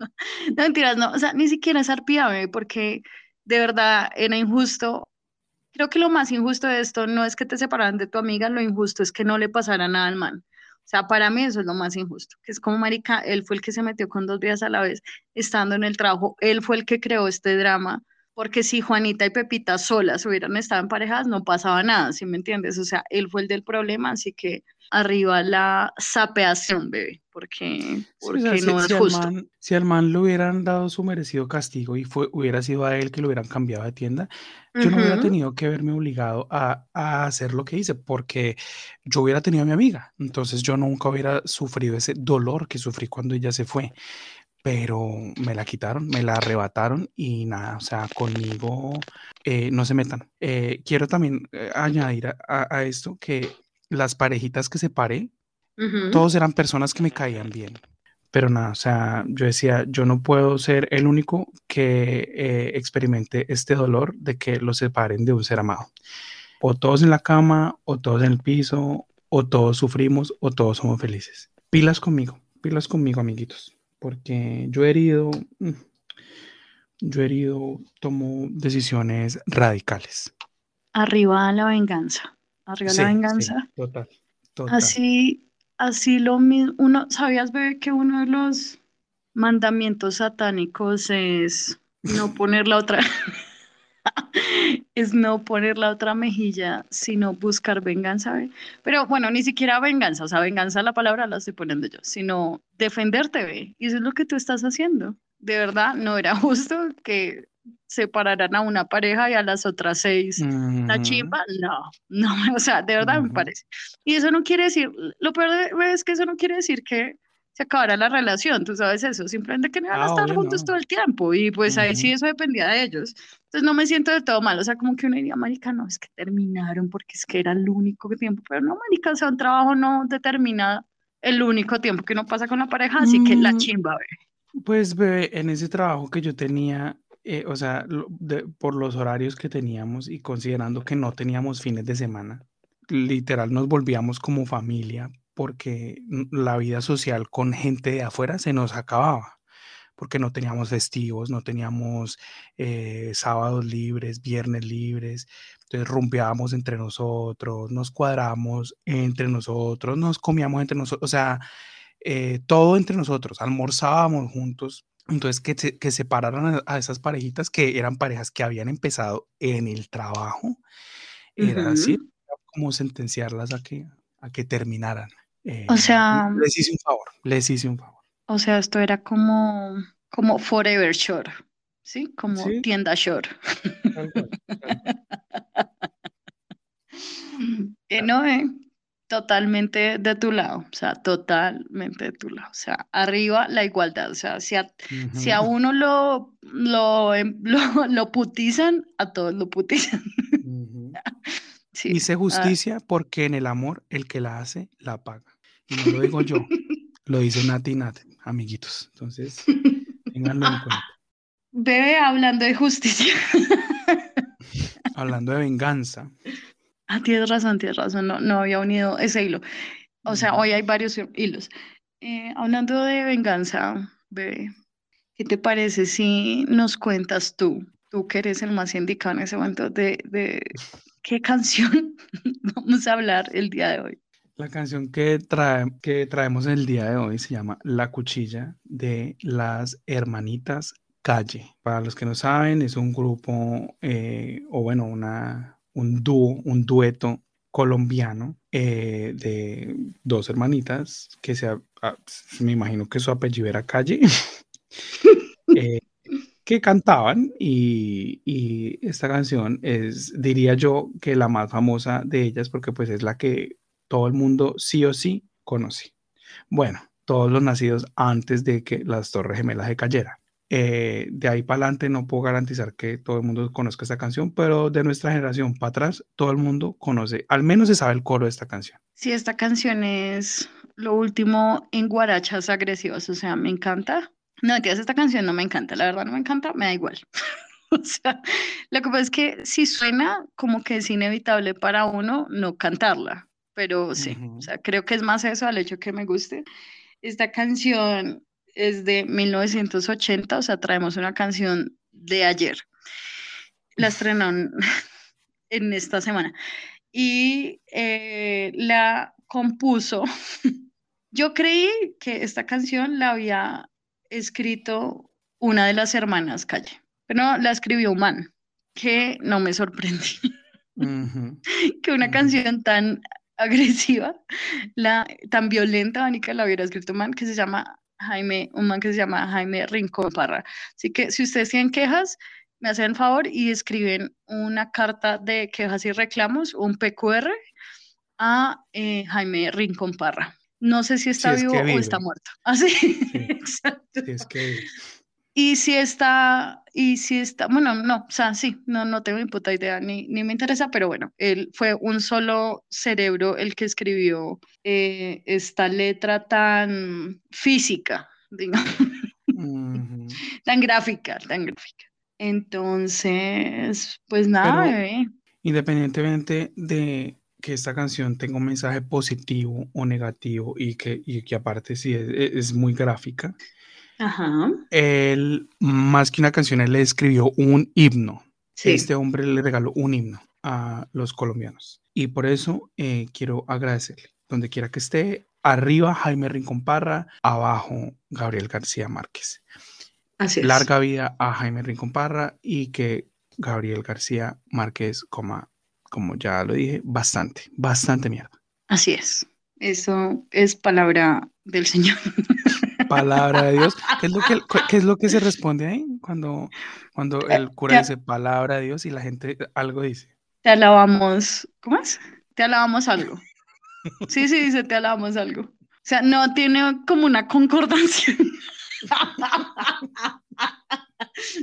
no mentiras, no, o sea, ni siquiera es arpía, bebé, porque de verdad era injusto. Creo que lo más injusto de esto no es que te separaran de tu amiga, lo injusto es que no le pasara nada al man. O sea, para mí eso es lo más injusto, que es como marica, él fue el que se metió con dos días a la vez estando en el trabajo, él fue el que creó este drama porque si Juanita y Pepita solas hubieran estado emparejadas, no pasaba nada, ¿sí me entiendes? O sea, él fue el del problema, así que arriba la sapeación, bebé, porque, porque no es justo. si al man le hubieran dado su merecido castigo y fue, hubiera sido a él que lo hubieran cambiado de tienda, yo no hubiera tenido que verme obligado a, a, hacer lo que hice, porque yo hubiera tenido a mi amiga, entonces yo nunca hubiera sufrido ese dolor que sufrí cuando ella se fue pero me la quitaron, me la arrebataron y nada, o sea, conmigo eh, no se metan. Eh, quiero también eh, añadir a, esto que las parejitas que separé, todos eran personas que me caían bien. Pero nada, o sea, yo decía, yo no puedo ser el único que experimente este dolor de que los separen de un ser amado. O todos en la cama, o todos en el piso, o todos sufrimos, o todos somos felices. Pilas conmigo, pilas conmigo, amiguitos porque yo he herido, mm, yo he herido, tomo decisiones radicales. Arriba la venganza, arriba la venganza. total, Así, así lo mismo, uno, ¿sabías, bebé, que uno de los mandamientos satánicos es no poner la otra, es no poner la otra mejilla, sino buscar venganza. ¿ve? Pero bueno, ni siquiera venganza, o sea, venganza la palabra la estoy poniendo yo, sino defenderte, ¿ve? Y eso es lo que tú estás haciendo. De verdad, no era justo que separaran a una pareja y a las otras seis la chimba, no, no, o sea, de verdad me parece. Y eso no quiere decir, lo peor es que eso no quiere decir que se acabara la relación, tú sabes eso, simplemente que no iban a ah, estar juntos todo el tiempo y pues ahí sí eso dependía de ellos. Entonces no me siento de todo mal, o sea, como que uno diría, marica, no, es que terminaron porque es que era el único tiempo, pero no, marica, o sea, un trabajo no determina el único tiempo que uno pasa con la pareja, así que la mm, chimba, bebé. Pues, bebé, en ese trabajo que yo tenía, eh, o sea, por los horarios que teníamos y considerando que no teníamos fines de semana, literal nos volvíamos como familia porque la vida social con gente de afuera se nos acababa, porque no teníamos festivos, no teníamos eh, sábados libres, viernes libres, entonces rumbeábamos entre nosotros, nos cuadramos entre nosotros, nos comíamos entre nosotros, o sea, eh, todo entre nosotros, almorzábamos juntos. Entonces, que, se, que separaran a, esas parejitas que eran parejas que habían empezado en el trabajo, era así como sentenciarlas a que, a que terminaran. Eh, o sea, les hice un favor, les hice un favor. O sea, esto era como, como Forever Shore, ¿sí? Como tienda Shore. eh, no, eh, totalmente de tu lado, o sea, totalmente de tu lado. O sea, arriba la igualdad, o sea, si a, si a uno lo, lo, em, lo, lo, putizan, a todos lo putizan. Hice ah. justicia porque en el amor el que la hace, la paga. Y no lo digo yo, lo dice Nati Nat, amiguitos. Entonces, ténganlo en cuenta. Bebe hablando de justicia. hablando de venganza. Ah, tienes razón, tienes razón, no, no había unido ese hilo. O sea, hoy hay varios hilos. Eh, hablando de venganza, bebé, ¿qué te parece si nos cuentas tú, tú que eres el más indicado en ese momento, de, de qué canción vamos a hablar el día de hoy? La canción que, trae, que traemos el día de hoy se llama La Cuchilla de las Hermanitas Calle. Para los que no saben, es un grupo, eh, o bueno, una, un dúo, un dueto colombiano eh, de dos hermanitas que se, ah, me imagino que su apellido era Calle, eh, que cantaban y, y, esta canción es, diría yo, que la más famosa de ellas porque pues es la que todo el mundo sí o sí conoce. Bueno, todos los nacidos antes de que las Torres Gemelas se cayeran. Eh, de ahí para adelante no puedo garantizar que todo el mundo conozca esta canción, pero de nuestra generación para atrás todo el mundo conoce, al menos se sabe el coro de esta canción. Sí, esta canción es lo último en guarachas agresivas, o sea, me encanta. No, tías, esta canción no me encanta, la verdad no me encanta, me da igual. o sea, lo que pasa es que si suena como que es inevitable para uno no cantarla, pero sí, o sea, creo que es más eso al hecho que me guste. Esta canción es de 1980, o sea, traemos una canción de ayer. La estrenaron en esta semana y eh, la compuso. Yo creí que esta canción la había escrito una de las hermanas Calle, pero la escribió un man, que no me sorprendí. que una canción tan agresiva, la, tan violenta, Anika, la hubiera escrito un man que se llama Jaime, un man que se llama Jaime Rincón Parra. Así que si ustedes tienen quejas, me hacen favor y escriben una carta de quejas y reclamos, un PQR, a eh, Jaime Rincón Parra. No sé si está vivo o está muerto. Así, ah, exacto. es que y si está, y si está, bueno, no, o sea, sí, no, no tengo ni puta idea, ni, ni me interesa, pero bueno, él fue un solo cerebro el que escribió eh, esta letra tan física, digamos, tan gráfica, tan gráfica. Entonces, pues nada, bebé. Independientemente de que esta canción tenga un mensaje positivo o negativo y que, y que aparte sí es, es muy gráfica, Ajá. Él, más que una canción, él le escribió un himno. Este hombre le regaló un himno a los colombianos. Y por eso eh, quiero agradecerle. Donde quiera que esté, arriba Jaime Rincón Parra, abajo Gabriel García Márquez. Así es. Larga vida a Jaime Rincón Parra y que Gabriel García Márquez coma, como ya lo dije, bastante, bastante mierda. Así es. Eso es palabra del Señor. palabra de Dios. ¿Qué es lo que, qué es lo que se responde ahí cuando, cuando el cura dice palabra de Dios y la gente algo dice? Te alabamos, ¿cómo es? Te alabamos algo. Sí, sí, dice te alabamos algo. O sea, no tiene como una concordancia.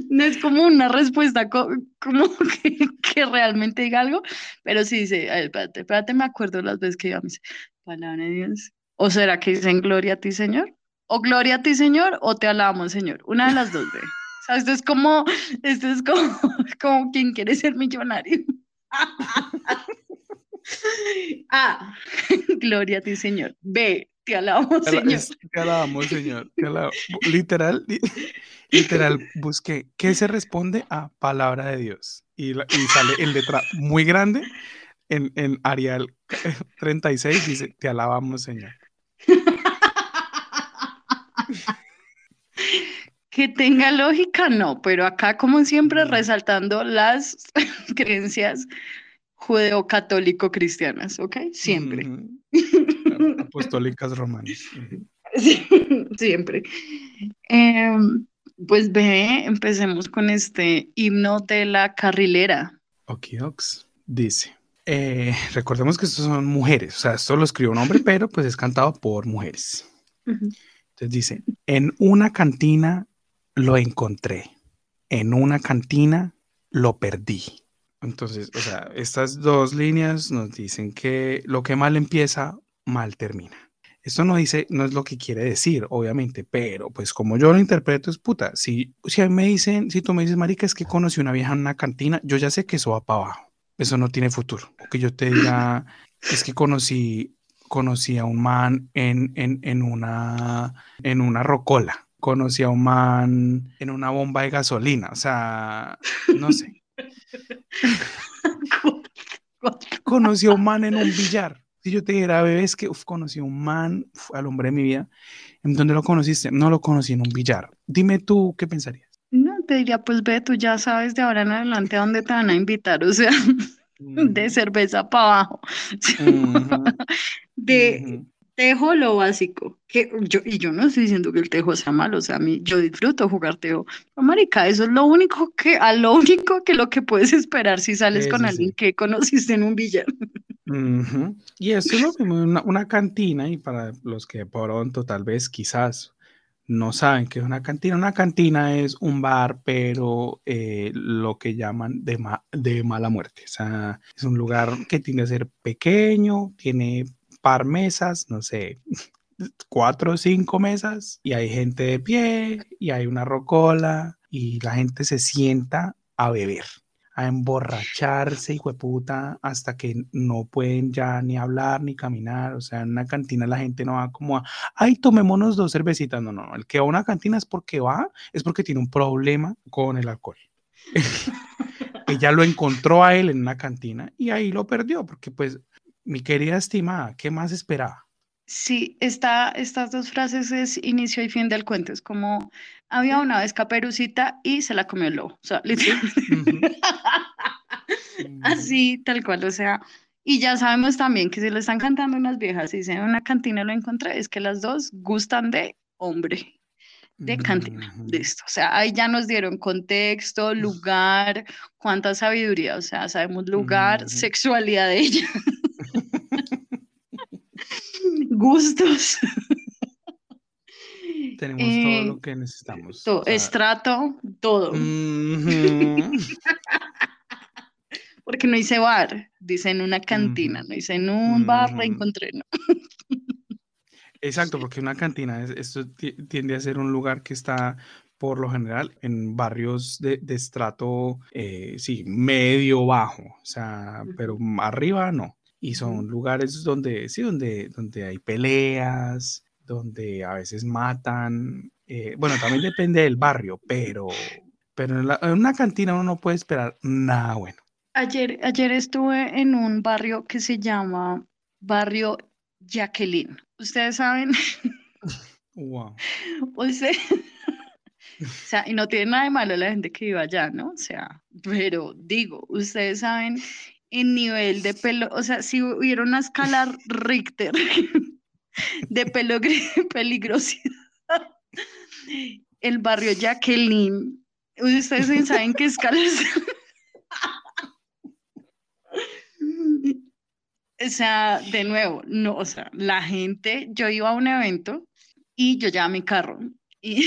No es como una respuesta como que, realmente diga algo, pero sí dice, espérate, espérate, me acuerdo las veces que iba a decir, palabra de Dios. ¿O será que dicen gloria a ti, Señor? o gloria a ti, Señor, o te alabamos, Señor. Una de las dos, ve. O sea, esto es como, esto es como, como quien quiere ser millonario. A, gloria a ti, Señor. B, te alabamos, Señor. Te alabamos, Señor. Literal, literal, busqué qué se responde a palabra de Dios. Y, y sale en letra muy grande en, en Arial 36, dice, te alabamos, Señor. que tenga lógica, no, pero acá como siempre resaltando las creencias judeo-católico-cristianas, ¿ok? Siempre. Apostólicas romanas. siempre. Em, pues ve, empecemos con este himno de la carrilera. Okiox dice. Eh, recordemos que estos son mujeres, o sea, esto lo escribió un hombre, pero pues es cantado por mujeres. Entonces dice, en una cantina lo encontré, en una cantina lo perdí. Entonces, o sea, estas dos líneas nos dicen que lo que mal empieza, mal termina. Esto no dice, no es lo que quiere decir, obviamente, pero pues como yo lo interpreto es puta. Si, si me dicen, si tú me dices, marica, es que conocí una vieja en una cantina, yo ya sé que eso va para abajo. Eso no tiene futuro. O que yo te diga, es que conocí, conocí a un man en, en, en una, en una rocola conocí a un man en una bomba de gasolina, o sea, no sé. conocí a un man en un billar, Si yo te dijera, bebé, que uf, conocí a un man, uf, al hombre de mi vida, ¿en dónde lo conociste? No lo conocí en un billar. Dime tú, ¿qué pensarías? Te diría, pues ve, tú ya sabes de ahora en adelante a dónde te van a invitar, o sea, de cerveza para abajo, de tejo lo básico, que yo, y yo no estoy diciendo que el tejo sea malo, o sea, a mí, yo disfruto jugar tejo, pero marica, eso es lo único que, a lo único que lo que puedes esperar si sales Sí, con sí, alguien sí. que conociste en un billar. Y eso es lo mismo, una, una cantina, y para los que de pronto, tal vez, quizás no saben qué es una cantina, una cantina es un bar, pero eh, lo que llaman de, ma- de mala muerte. O sea, es un lugar que tiende a ser pequeño, tiene par mesas, no sé, cuatro o cinco mesas, y hay gente de pie, y hay una rocola, y la gente se sienta a beber a emborracharse, hijo de puta, hasta que no pueden ya ni hablar ni caminar. O sea, en una cantina la gente no va como a, ay, tomémonos dos cervecitas. No, no, no. El que va a una cantina es porque va, es porque tiene un problema con el alcohol. Ella lo encontró a él en una cantina y ahí lo perdió, porque pues, mi querida estimada, ¿qué más esperaba? Sí, esta, estas dos frases es inicio y fin del cuento. Es como había una vez caperucita y se la comió el lobo. O sea, literalmente. Ujú. Así, tal cual. O sea, y ya sabemos también que si lo están cantando unas viejas y dicen en una cantina lo encontré, es que las dos gustan de hombre, de cantina, de Ujú. esto. O sea, ahí ya nos dieron contexto, lugar, cuánta sabiduría. O sea, sabemos lugar, Ujú. sexualidad de ella, gustos. Tenemos todo Eh, lo que necesitamos. todo, O sea, estrato, todo. Porque no hice bar, dice en una cantina, no hice en un bar, ujú. reencontré, ¿no? Exacto, porque una cantina, es- esto ti- tiende a ser un lugar que está por lo general en barrios de, de estrato, eh, sí, medio bajo, o sea, pero arriba no. Y son lugares donde, sí, donde, donde hay peleas, donde a veces matan. eh, bueno, también depende del barrio, pero, pero en, la- en una cantina uno no puede esperar nada bueno. Ayer, ayer estuve en un barrio que se llama Barrio Jacqueline. Ustedes saben, Wow. usted, o sea, y no tiene nada de malo la gente que vive allá, ¿no? O sea, pero digo, ustedes saben el nivel de pelo, o sea, si hubiera una escala Richter de pelo peligrosidad, el barrio Jacqueline, ustedes saben qué escala es. O sea, de nuevo, no, o sea, la gente, yo iba a un evento y yo llevaba mi carro y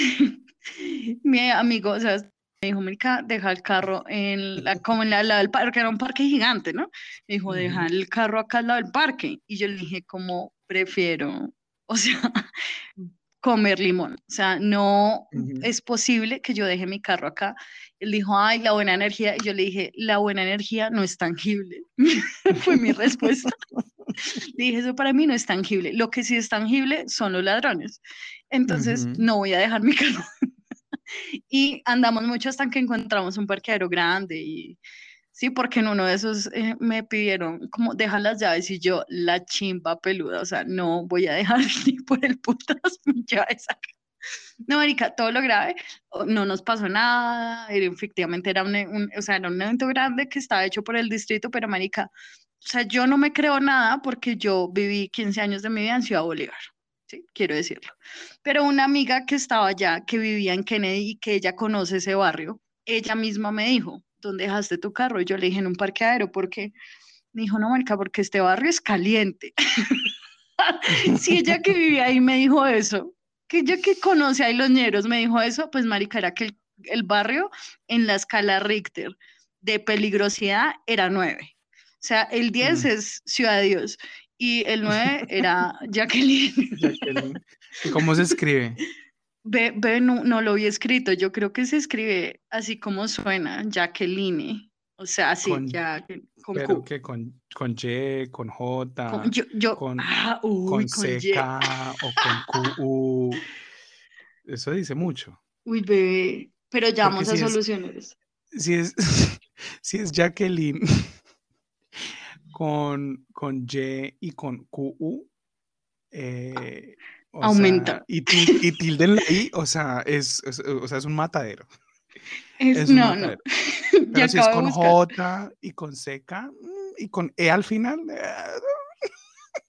mi amigo, o sea, me dijo, Mica, deja el carro en la, como en la, lado del parque, era un parque gigante, ¿no? Me dijo, deja el carro acá al lado del parque. Y yo le dije, como prefiero, o sea, comer limón. O sea, no es posible que yo deje mi carro acá. Él dijo, ay, la buena energía. Y yo le dije, la buena energía no es tangible. Fue mi respuesta. Le dije, eso para mí no es tangible. Lo que sí es tangible son los ladrones. Entonces, no voy a dejar mi carro. Y andamos mucho hasta que encontramos un parqueadero grande y sí, porque en uno de esos eh, me pidieron como deja las llaves y yo la chimba peluda, o sea, no voy a dejar ni por el putas mis llaves acá. No, marica, todo lo grave, no nos pasó nada, efectivamente era un, e- un- o sea, era un evento grande que estaba hecho por el distrito, pero marica, o sea, yo no me creo nada porque yo viví 15 años de mi vida en Ciudad Bolívar, ¿sí? Quiero decirlo. Pero una amiga que estaba allá, que vivía en Kennedy y que ella conoce ese barrio, ella misma me dijo, ¿dónde dejaste tu carro? Y yo le dije en un parqueadero, ¿por qué? Me dijo, no, marica, porque este barrio es caliente. Si ella que vivía ahí me dijo eso, que ella que conoce ahí los ñeros me dijo eso, pues marica, era que el, el barrio en la escala Richter de peligrosidad era 9. O sea, el 10 Mm. es Ciudad de Dios y el 9 era Jacqueline. Jacqueline. ¿Y cómo se escribe? Ve, ve, no, no lo vi escrito, yo creo que se escribe así como suena, Jacqueline. O sea, así, Con, ya, con pero Q. que con, con Y, con Con- J, yo, yo, con, ah, uy, con con. CK o con QU. Eso dice mucho. Uy, bebé, pero ya Porque vamos a es, solucionar eso. si es, si es Jacqueline, con, con Y y con QU. Eh, o Aumenta. sea, y, y tilde en la I, o sea, es, es- o sea, es un matadero. Es, Es un no, no. matadero. Ya Pero si es con. J y con CK mm, y con E al final, eh,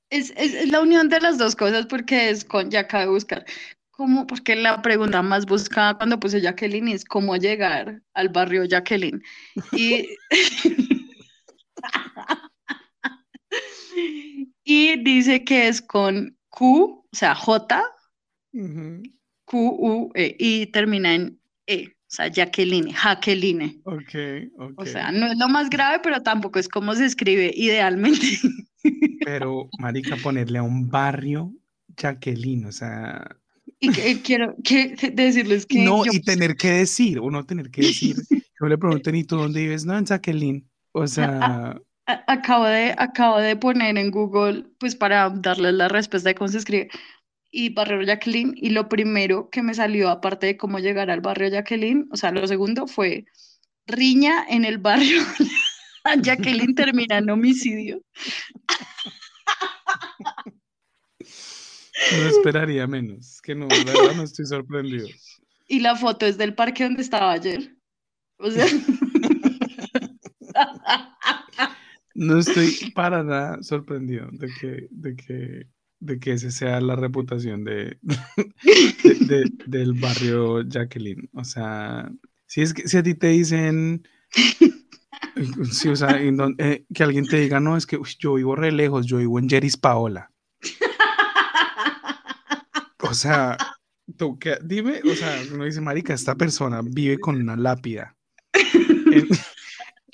Es, es- es la unión de las dos cosas porque es con, ya acabo de buscar. ¿Cómo? Porque la pregunta más buscada cuando puse Jacqueline es cómo llegar al barrio Jacqueline. Y, y dice que es con Q, o sea, J, Q, U, E, y termina en E, o sea, Jacqueline, Jacqueline. ok, ok. O sea, no es lo más grave, pero tampoco es como se escribe idealmente. Pero, marica, ponerle a un barrio Jacqueline, o sea, Y que, quiero que, decirles que no, yo y tener que decir, uno tener que decir, yo le pregunté, ¿y tú dónde vives? No, en Jacqueline. O sea, acabo de, acabo de poner en Google, pues para darles la respuesta de cómo se escribe, y barrio Jacqueline, y lo primero que me salió, aparte de cómo llegar al barrio Jacqueline, o sea, lo segundo fue riña en el barrio Jacqueline termina en homicidio. no esperaría menos, que no, la verdad no estoy sorprendido. Y la foto es del parque donde estaba ayer. O sea, No estoy para nada sorprendido de que, de que, de que ese sea la reputación de, de- de- del barrio Jacqueline. O sea, si es que si a ti te dicen, sí, o sea, eh, que alguien te diga, no, es que yo vivo re lejos, yo vivo en Jeris Paola. O sea, tú qué- dime, o sea, uno dice, marica, esta persona vive con una lápida.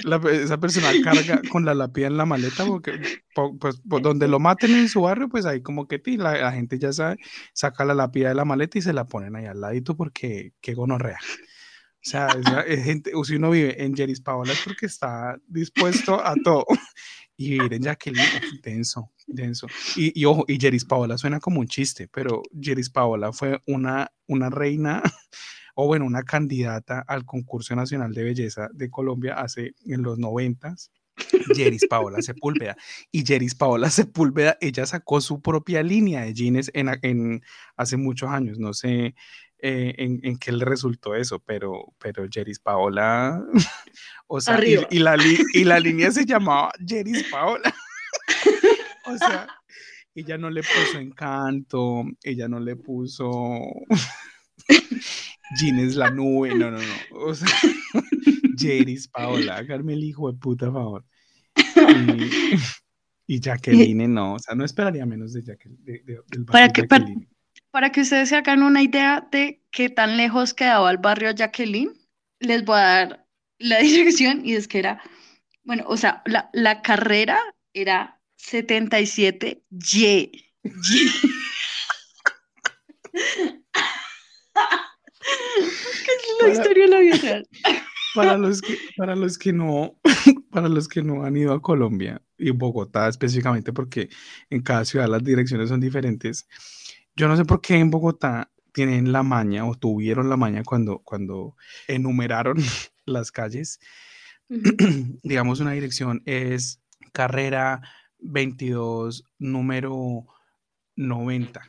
la esa persona carga con la lápida en la maleta porque po- pues, por donde lo maten en su barrio, pues ahí como que la, la gente ya sabe, saca la lápida de la maleta y se la ponen ahí al ladito porque qué gonorrea. O sea, es, gente, o si uno vive en Jeris Paola es porque está dispuesto a todo. Y vivir en Jacqueline, denso, denso. Y, y ojo, y Jeris Paola suena como un chiste, pero Jeris Paola fue una, una reina, o bueno, una candidata al concurso nacional de belleza de Colombia hace en los noventas. Jeris Paola Sepúlveda. Y Jeris Paola Sepúlveda, ella sacó su propia línea de jeans en, hace muchos años. No sé eh, en, en qué le resultó eso, pero, pero Jeris Paola, o sea, y, la, y la línea se llamaba Jeris Paola. o sea, ella no le puso encanto, ella no le puso jeans la nube, no, no, no. O sea, Jeris Paola, háganme el hijo de puta favor. Y, y Jacqueline, no, o sea, no esperaría menos de Jacqueline. de- de- del Para que- para- Jacqueline. Para que ustedes se hagan una idea de qué tan lejos quedaba el barrio Jacqueline, les voy a dar la dirección y es que era, bueno, o sea, la, la carrera era 77Y. Y. que es la Para- historia de la vida real. Para los que, para los que no, para los que no han ido a Colombia y Bogotá específicamente, porque en cada ciudad las direcciones son diferentes. Yo no sé por qué en Bogotá tienen la maña o tuvieron la maña cuando, cuando enumeraron las calles. Digamos, una dirección es carrera 22, número 90.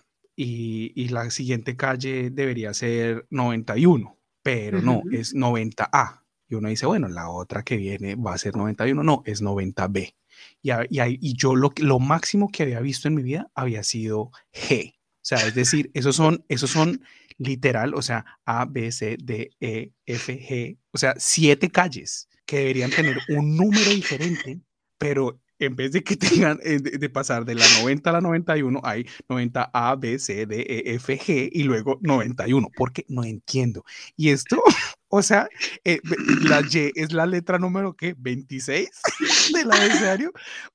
Y, y la siguiente calle debería ser 91, pero no, Ujú. es 90A. Y uno dice, bueno, la otra que viene va a ser 91, no, es 90B. Y, y, y yo lo, lo máximo que había visto en mi vida había sido G. O sea, es decir, esos son, esos son literal, o sea, A, B, C, D, E, F, G, o sea, siete calles que deberían tener un número diferente, pero en vez de que tengan, eh, de, pasar de la 90 a la 91, hay 90 A, B, C, D, E, F, G y luego 91, porque no entiendo. Y esto, o sea, eh, la Y es la letra número que 26 del abecedario,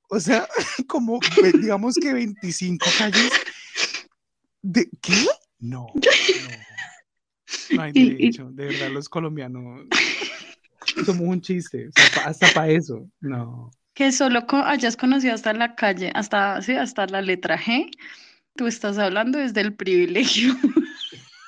o sea, como digamos que 25 calles. ¿De qué? No, no. No hay derecho, de verdad, los colombianos somos un chiste, pa- hasta para eso, no. Que solo co- hayas conocido hasta la calle, hasta, sí, hasta la letra G, tú estás hablando desde el privilegio.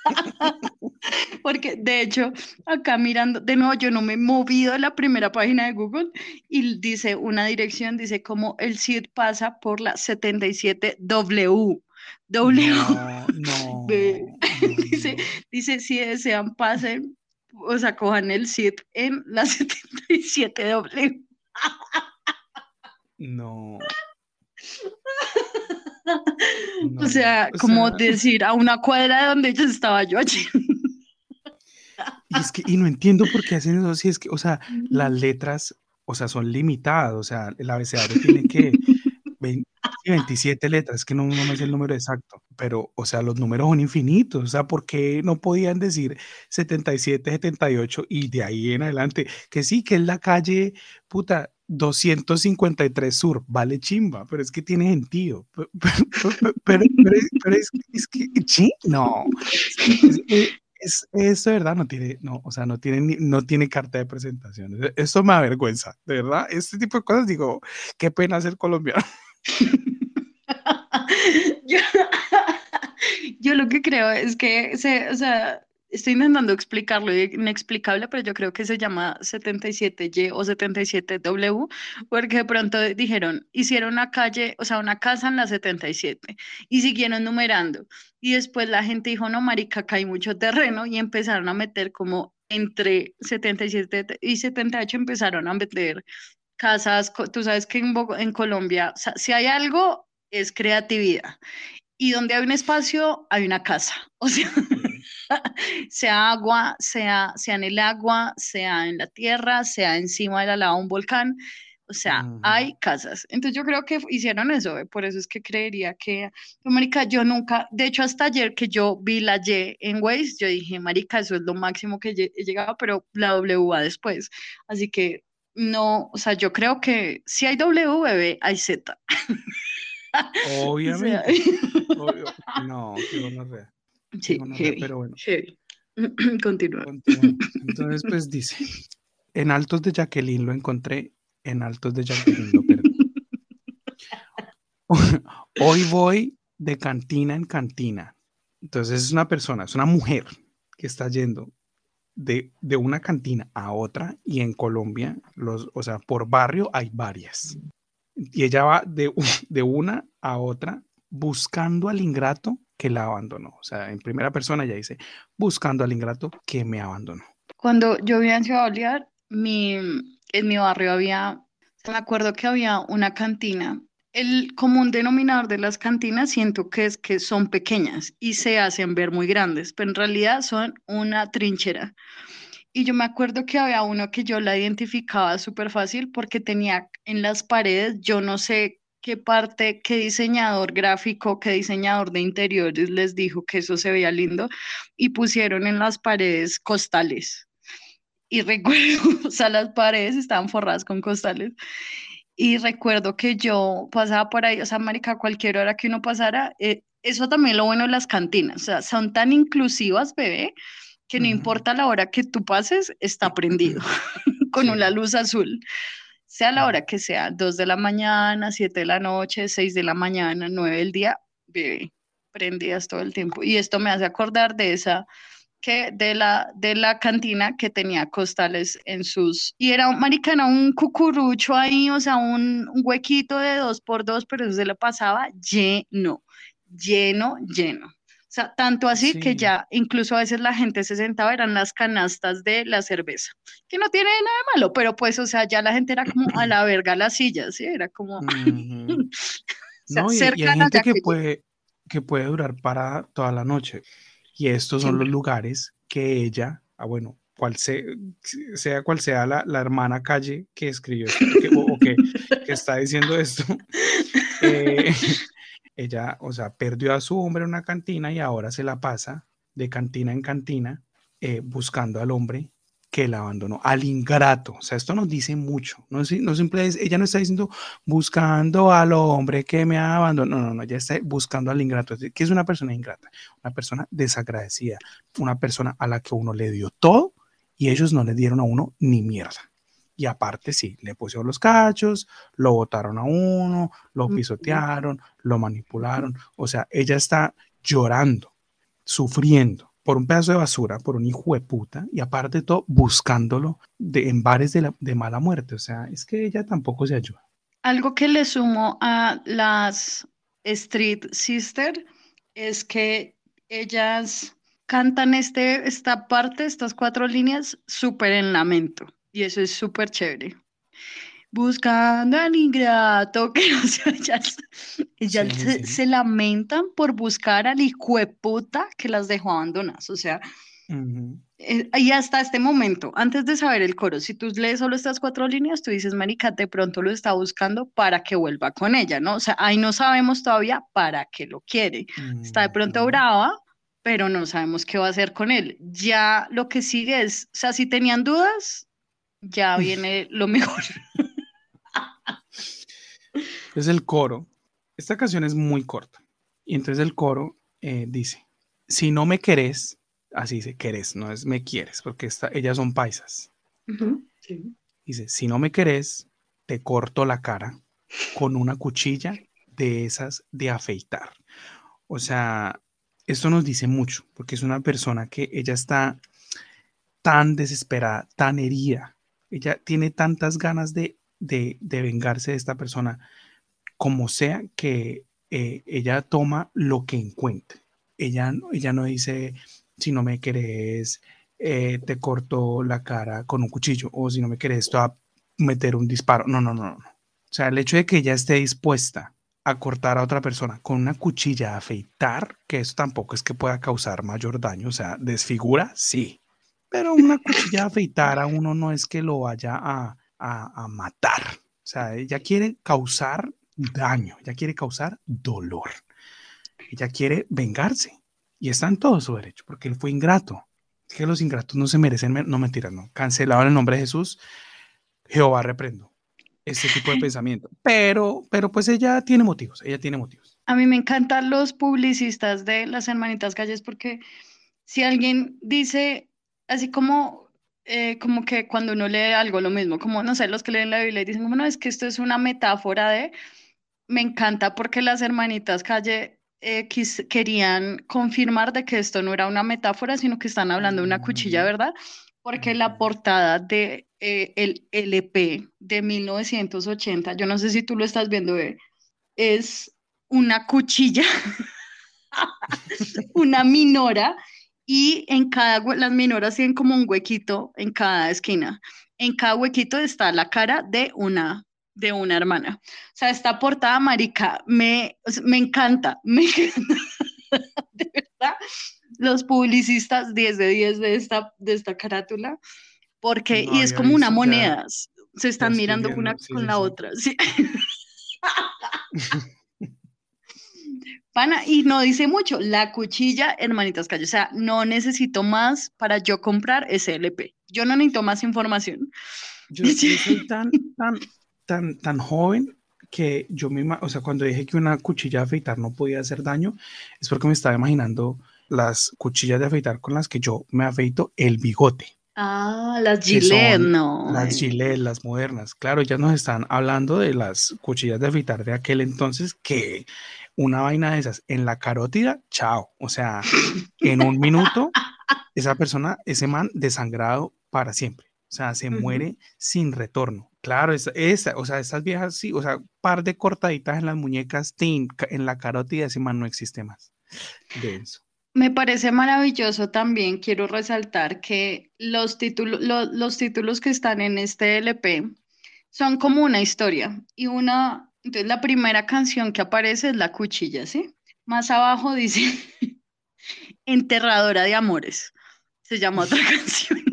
Porque de hecho, acá mirando, de nuevo, yo no me he movido de la primera página de Google y dice una dirección, dice como el CID pasa por la 77W. W. No, no, dice, dice, si desean, pasen, o sea, cojan el CID en la 77W. No. o sea, o como sea- decir a una cuadra de donde yo estaba yo allí. Y es que, y no entiendo por qué hacen eso, si es que, o sea, las letras, o sea, son limitadas, o sea, el abecedario tiene que 20 27 letras, que no, no me sé el número exacto, pero, o sea, los números son infinitos, o sea, ¿por qué no podían decir 77, 78 y de ahí en adelante? Que sí, que es la calle, puta, 253 Sur, vale chimba, pero es que tiene sentido, pero, pero, pero- pero es, que- sí, no, es, de verdad no tiene, no, o sea, no tiene, ni- no tiene carta de presentación. E- Esto me avergüenza, de verdad. Este tipo de cosas digo, qué pena ser colombiano. yo, yo lo que creo es que, se, o sea, estoy intentando explicarlo inexplicable, pero yo creo que se llama 77Y o 77W, porque de pronto dijeron, hicieron una calle, o sea, una casa en la 77 y siguieron numerando. Y después la gente dijo, no, marica, acá hay mucho terreno y empezaron a meter como entre 77 y 78 empezaron a meter casas, tú sabes que en, Colombia, si hay algo, es creatividad. Y donde hay un espacio, hay una casa. O sea, sea agua, sea, sea en el agua, sea en la tierra, sea encima de la lava un volcán. O sea, hay casas. Entonces yo creo que hicieron eso, ¿ve? por eso es que creería que, marica, yo nunca, de hecho hasta ayer que yo vi la Y en Waze, yo dije, marica, eso es lo máximo que he llegado, pero la W va después. Así que no, o sea, yo creo que si hay W, bebé, hay Z. Obviamente. obvio. No, qué gonorrea, sí, gonorrea, heavy, pero bueno, heavy. Continúa. Entonces, pues dice, en Altos de Jacqueline lo encontré, en Altos de Jacqueline lo perdí. Hoy voy de cantina en cantina. Entonces es una persona, es una mujer que está yendo de, de una cantina a otra y en Colombia, los, o sea, por barrio hay varias. Y ella va de, de una a otra buscando al ingrato que la abandonó. O sea, en primera persona ella dice, buscando al ingrato que me abandonó. Cuando yo vivía en Ciudad Bolívar, mi, en mi barrio había, me acuerdo que había una cantina. El común denominador de las cantinas siento que es que son pequeñas y se hacen ver muy grandes, pero en realidad son una trinchera. Y yo me acuerdo que había uno que yo la identificaba súper fácil porque tenía en las paredes, yo no sé qué parte, qué diseñador gráfico, qué diseñador de interiores les dijo que eso se veía lindo y pusieron en las paredes costales. Y recuerdo, o sea, las paredes estaban forradas con costales. Y recuerdo que yo pasaba por ahí, o sea, marica, cualquier hora que uno pasara, eh, eso también lo bueno de las cantinas, o sea, son tan inclusivas, bebé, que no importa la hora que tú pases, está prendido con una luz azul. Sea la hora que sea, 2 de la mañana, 7 de la noche, 6 de la mañana, 9 del día, bebé, prendidas todo el tiempo. Y esto me hace acordar de esa que de la, de la cantina que tenía costales en sus... Y era, un marica, era un cucurucho ahí, o sea, un, un huequito de dos por dos, pero eso se le pasaba lleno, lleno, lleno. O sea, tanto así que Sí. ya incluso a veces la gente se sentaba, eran las canastas de la cerveza, que no tiene nada de malo, pero pues, o sea, ya la gente era como a la verga las sillas, ¿sí? Era como, o Ujú. sea, No, y, y hay gente que que puede, que puede durar para toda la noche. Y estos son los Siempre. lugares que ella, ah, bueno, cual se- sea cual sea la, la hermana calle que escribió que- o, o que, que está diciendo esto, eh, ella, o sea, perdió a su hombre en una cantina y ahora se la pasa de cantina en cantina eh, buscando al hombre que la abandonó, al ingrato. O sea, esto nos dice mucho. No, no simple es- ella no está diciendo buscando al hombre que me abandonó. No, no, no, ella está buscando al ingrato. ¿Qué es una persona ingrata? Una persona desagradecida, una persona a la que uno le dio todo y ellos no le dieron a uno ni mierda. Y aparte, sí, le pusieron los cachos, lo botaron a uno, lo pisotearon, lo manipularon. O sea, ella está llorando, sufriendo, por un pedazo de basura, por un hijo de puta, y aparte de todo, buscándolo de, en bares de, de mala muerte. O sea, es que ella tampoco se ayuda. Algo que le sumo a las Street Sister es que ellas cantan este, esta parte, estas cuatro líneas, súper en lamento. Y eso es súper chévere. Buscando al ingrato, que o sea, ellas, ellas Sí, se, sí. se lamentan por buscar al hijueputa que las dejó abandonadas. O sea, Ujú. eh, y hasta este momento, antes de saber el coro, si tú lees solo estas cuatro líneas, tú dices, marica, de pronto lo está buscando para que vuelva con ella, ¿no? O sea, ahí no sabemos todavía para qué lo quiere. Está de pronto brava, pero no sabemos qué va a hacer con él. Ya lo que sigue es, o sea, si tenían dudas, ya viene lo mejor. Es el coro. Esta canción es muy corta. Y entonces el coro eh, dice, si no me querés, así dice, querés, no es me quieres, porque esta- ellas son paisas. Sí. Dice, si no me querés, te corto la cara con una cuchilla de esas de afeitar. O sea, esto nos dice mucho, porque es una persona que ella está tan desesperada, tan herida. Ella tiene tantas ganas de, de, de vengarse de esta persona, como sea que eh, ella toma lo que encuentre. Ella, ella no dice, si no me querés, eh, te corto la cara con un cuchillo, o si no me querés, te meter un disparo. No, no, no, no. O sea, el hecho de que ella esté dispuesta a cortar a otra persona con una cuchilla, a afeitar, que eso tampoco es que pueda causar mayor daño, o sea, desfigura, sí, pero una cuchilla afeitar a uno no es que lo vaya a, a- a matar, o sea, ella quiere causar daño, ella quiere causar dolor, ella quiere vengarse y está en todo su derecho, porque él fue ingrato, es que los ingratos no se merecen, me- no mentiras, no, cancelado en el nombre de Jesús, Jehová reprendo este tipo de pensamiento. Pero, pero pues ella tiene motivos, ella tiene motivos. A mí me encantan los publicistas de las hermanitas calles porque si alguien dice así como, eh, como que cuando uno lee algo lo mismo, como no sé, los que leen la Biblia y dicen como no, es que esto es una metáfora de, me encanta porque las hermanitas calle eh, quis- querían confirmar de que esto no era una metáfora, sino que están hablando de una cuchilla, Ujú. ¿verdad? Porque la portada de eh, el LP de 1980, yo no sé si tú lo estás viendo, Bebe, es una cuchilla, una minora, y en cada, las minoras tienen como un huequito en cada esquina. En cada huequito está la cara de una, de una hermana. O sea, esta portada, marica, me, me encanta, me encanta. De verdad, los publicistas 10 de 10 de esta, de esta carátula, porque, No y es como una moneda, se están mirando una sí, con sí, la otra. sí. Pana, y no dice mucho, la cuchilla, hermanitas calle. O sea, no necesito más para yo comprar ese LP. Yo no necesito más información. Yo, yo soy tan, tan, tan, tan joven que yo misma, o sea, cuando dije que una cuchilla de afeitar no podía hacer daño, es porque me estaba imaginando las cuchillas de afeitar con las que yo me afeito el bigote. Ah, las Gillette, no. Las. Gillette, las modernas. Claro, ya nos están hablando de las cuchillas de afeitar de aquel entonces que una vaina de esas en la carótida, chao. O sea, en un minuto, esa persona, ese man desangrado para siempre. O sea, se muere sin retorno. Claro, esa, esa, o sea, estas viejas sí, o sea, par de cortaditas en las muñecas, ca- en la carótida, ese man no existe más. Denso. Me parece maravilloso también, quiero resaltar que los títulos, lo- los títulos que están en este LP son como una historia y una, entonces la primera canción que aparece es La Cuchilla, ¿sí? Más abajo dice Enterradora de Amores, se llama otra canción.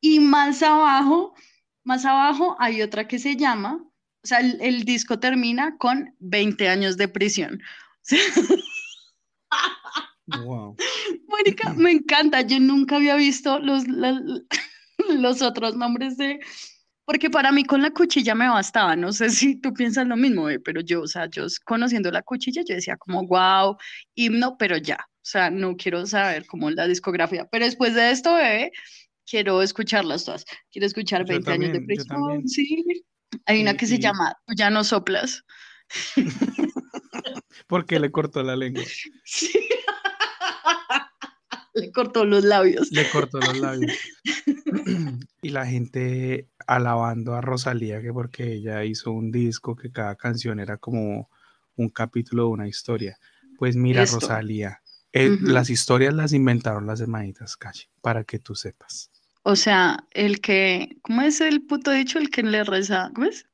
Y más abajo, más abajo hay otra que se llama, o sea, el, el disco termina con 20 años de prisión. Wow. Mónica, me encanta. Yo nunca había visto los, los otros nombres de. Porque para mí con la cuchilla me bastaba. No sé si tú piensas lo mismo, eh, pero yo, o sea, yo conociendo la cuchilla, yo decía como, wow, himno, pero ya. O sea, no quiero saber cómo la discografía. Pero después de esto, bebé, quiero escucharlas todas. Quiero escuchar Yo 20 años de prisión. Sí. Hay una Y- que se y- llama Tú ya no soplas. Porque le cortó la lengua. Sí. le cortó los labios. Le cortó los labios. Y la gente alabando a Rosalía que porque ella hizo un disco que cada canción era como un capítulo de una historia. Pues mira, Rosalía, eh, las historias las inventaron las hermanitas Calle, para que tú sepas. O sea, el que, ¿cómo es el puto dicho? El que le reza, ¿cómo es?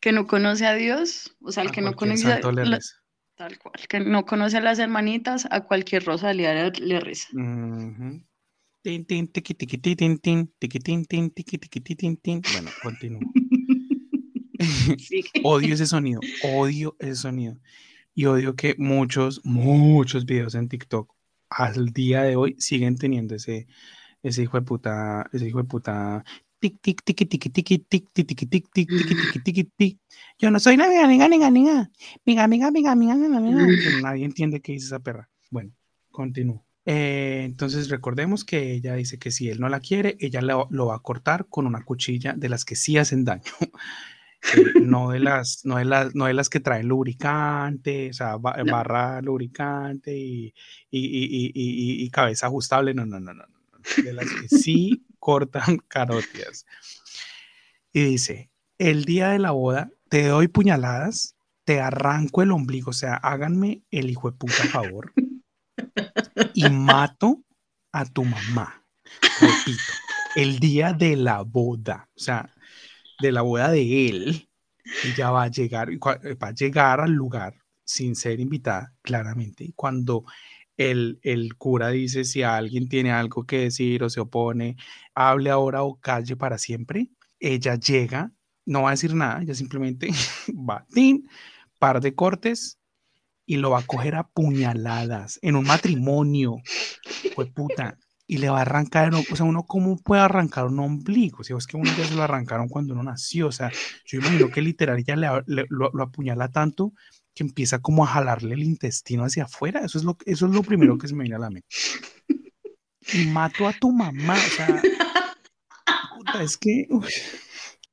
Que no conoce a Dios, o sea, el que no conoce a Tal cual, que no conoce a las hermanitas, a cualquier Rosalía le, reza. Bueno, continúo. odio ese sonido, odio ese sonido. Y odio que muchos, muchos videos en TikTok al día de hoy siguen teniendo ese, ese hijo de puta, ese hijo de puta, tic, tic, tic, tic, tic, tic, tic, tic, tic, tic, tic, tic, tic, Yo no soy amiga, amiga, amiga, amiga, amiga, amiga, amiga, amiga, amiga, nadie entiende qué dice esa perra. Bueno, continúo. Eh, entonces recordemos que ella dice que si él no la quiere, ella lo, lo va a cortar con una cuchilla de las que sí hacen daño. Eh, no, de las, no, de las, no de las que traen lubricante, o sea, barra lubricante y, y, y, y, cabeza ajustable, no, no, no, no, de las que sí cortan carotias. Y dice, el día de la boda te doy puñaladas, te arranco el ombligo, o sea, háganme el hijo de puta favor y mato a tu mamá. Repito, el día de la boda, o sea, de la boda de él, ella va a llegar, va a llegar al lugar sin ser invitada, claramente. Y cuando el, el, cura dice si alguien tiene algo que decir o se opone, hable ahora o calle para siempre, ella llega, no va a decir nada, ella simplemente va, tin, par de cortes y lo va a coger a puñaladas en un matrimonio. Fue puta y le va a arrancar, o sea, uno cómo puede arrancar un ombligo, si es que uno ya se lo arrancaron cuando uno nació, o sea, yo imagino que literal ya le, lo, apuñala tanto que empieza como a jalarle el intestino hacia afuera, eso es lo, eso es lo primero que se me viene a la mente. Y mato a tu mamá, o sea, es que...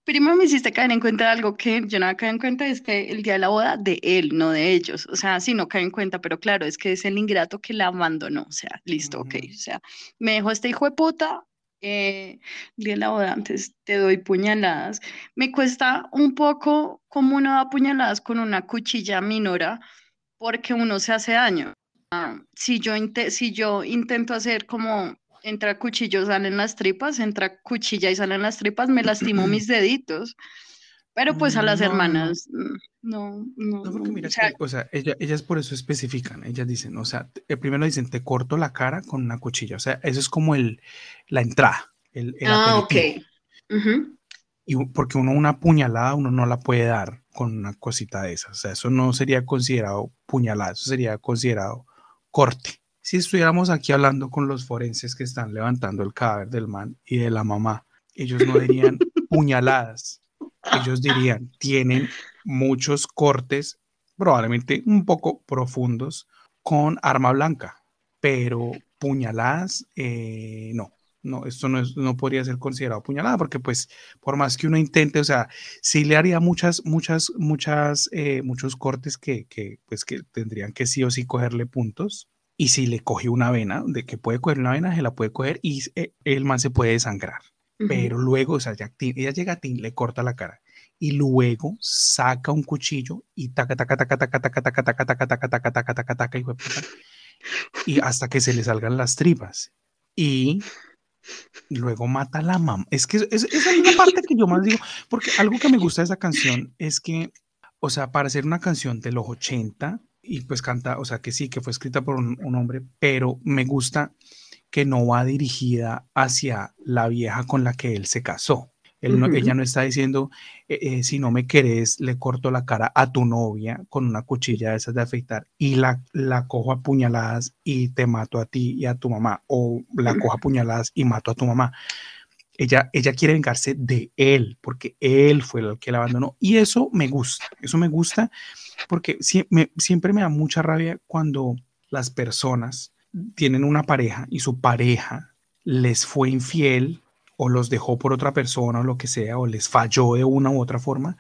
Primero me hiciste caer en cuenta de algo que yo no había en cuenta, es que el día de la boda de él, no de ellos. O sea, sí, no cae en cuenta, pero claro, es que es el ingrato que la abandonó. O sea, listo, ok. O sea, me dejó este hijo de puta, eh, el día de la boda, antes te doy puñaladas. Me cuesta un poco como uno da puñaladas con una cuchilla minora, porque uno se hace daño. Ah, si, yo si yo intento hacer como entra cuchillo, salen las tripas, entra cuchilla y salen las tripas, me lastimo mis deditos. Pero pues a las hermanas, mm, no, no. No, porque mira, o sea, ellas por eso especifican, ellas dicen, o sea, eh, primero dicen, te corto la cara con una cuchilla, o sea, eso es como el, la entrada, el, Ah, ok. Y porque uno una puñalada, uno no la puede dar con una cosita de esas, o sea, eso no sería considerado puñalada, eso sería considerado corte si estuviéramos aquí hablando con los forenses que están levantando el cadáver del man y de la mamá, ellos no dirían puñaladas, ellos dirían, tienen muchos cortes, probablemente un poco profundos, con arma blanca, pero puñaladas, eh, no. No, esto no, es, no podría ser considerado puñalada porque pues por más que uno intente, o sea, sí le haría muchas, muchas, muchas, eh, muchos cortes que, que, pues que tendrían que sí o sí cogerle puntos, y si le coge una vena, de que puede coger una vena, se la puede coger y eh, el man se puede desangrar. Pero luego, o sea, ya, ella llega a ti, le corta la cara y luego saca un cuchillo y taca, taca, taca, taca, taca, taca, taca, taca, taca, taca, taca, taca, taca, y hasta que se le salgan las tripas. Y luego mata a la mamá. Es que esa es la parte que yo más digo, porque algo que me gusta de esa canción es que, o sea, para ser una canción de los 80, y pues canta, o sea, que sí, que fue escrita por un, hombre, pero me gusta que no va dirigida hacia la vieja con la que él se casó. Él ella no está diciendo, eh, eh, si no me querés, le corto la cara a tu novia con una cuchilla de esas de afeitar y la, la cojo a puñaladas y te mato a ti y a tu mamá, o la cojo a puñaladas y mato a tu mamá. Ella, ella quiere vengarse de él, porque él fue el que la abandonó. Y eso me gusta, eso me gusta porque siempre me da mucha rabia cuando las personas tienen una pareja y su pareja les fue infiel o los dejó por otra persona o lo que sea, o les falló de una u otra forma.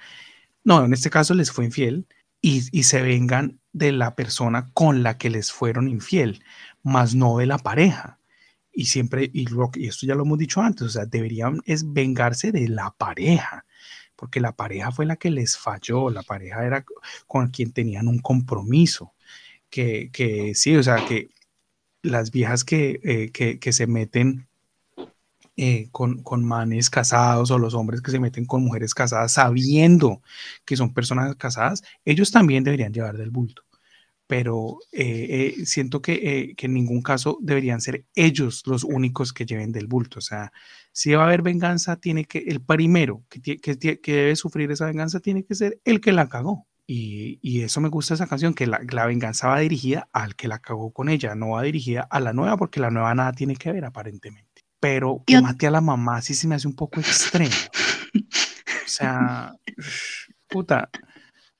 No, en este caso les fue infiel y, y se vengan de la persona con la que les fueron infiel, más no de la pareja. Y siempre, y, lo, y esto ya lo hemos dicho antes, o sea, deberían es vengarse de la pareja, porque la pareja fue la que les falló, la pareja era con quien tenían un compromiso, que, que sí, o sea, que las viejas que, eh, que, que se meten eh, con, con, manes casados o los hombres que se meten con mujeres casadas sabiendo que son personas casadas, ellos también deberían llevar del bulto. Pero eh, eh, siento que, que, en ningún caso deberían ser ellos los únicos que lleven del bulto. O sea, si va a haber venganza, tiene que, el primero que, que, que debe sufrir esa venganza tiene que ser el que la cagó. Y, y, eso me gusta esa canción, que la, la, venganza va dirigida al que la cagó con ella, no va dirigida a la nueva, porque la nueva nada tiene que ver aparentemente pero que mate a la mamá sí se me hace un poco extremo. o sea, puta.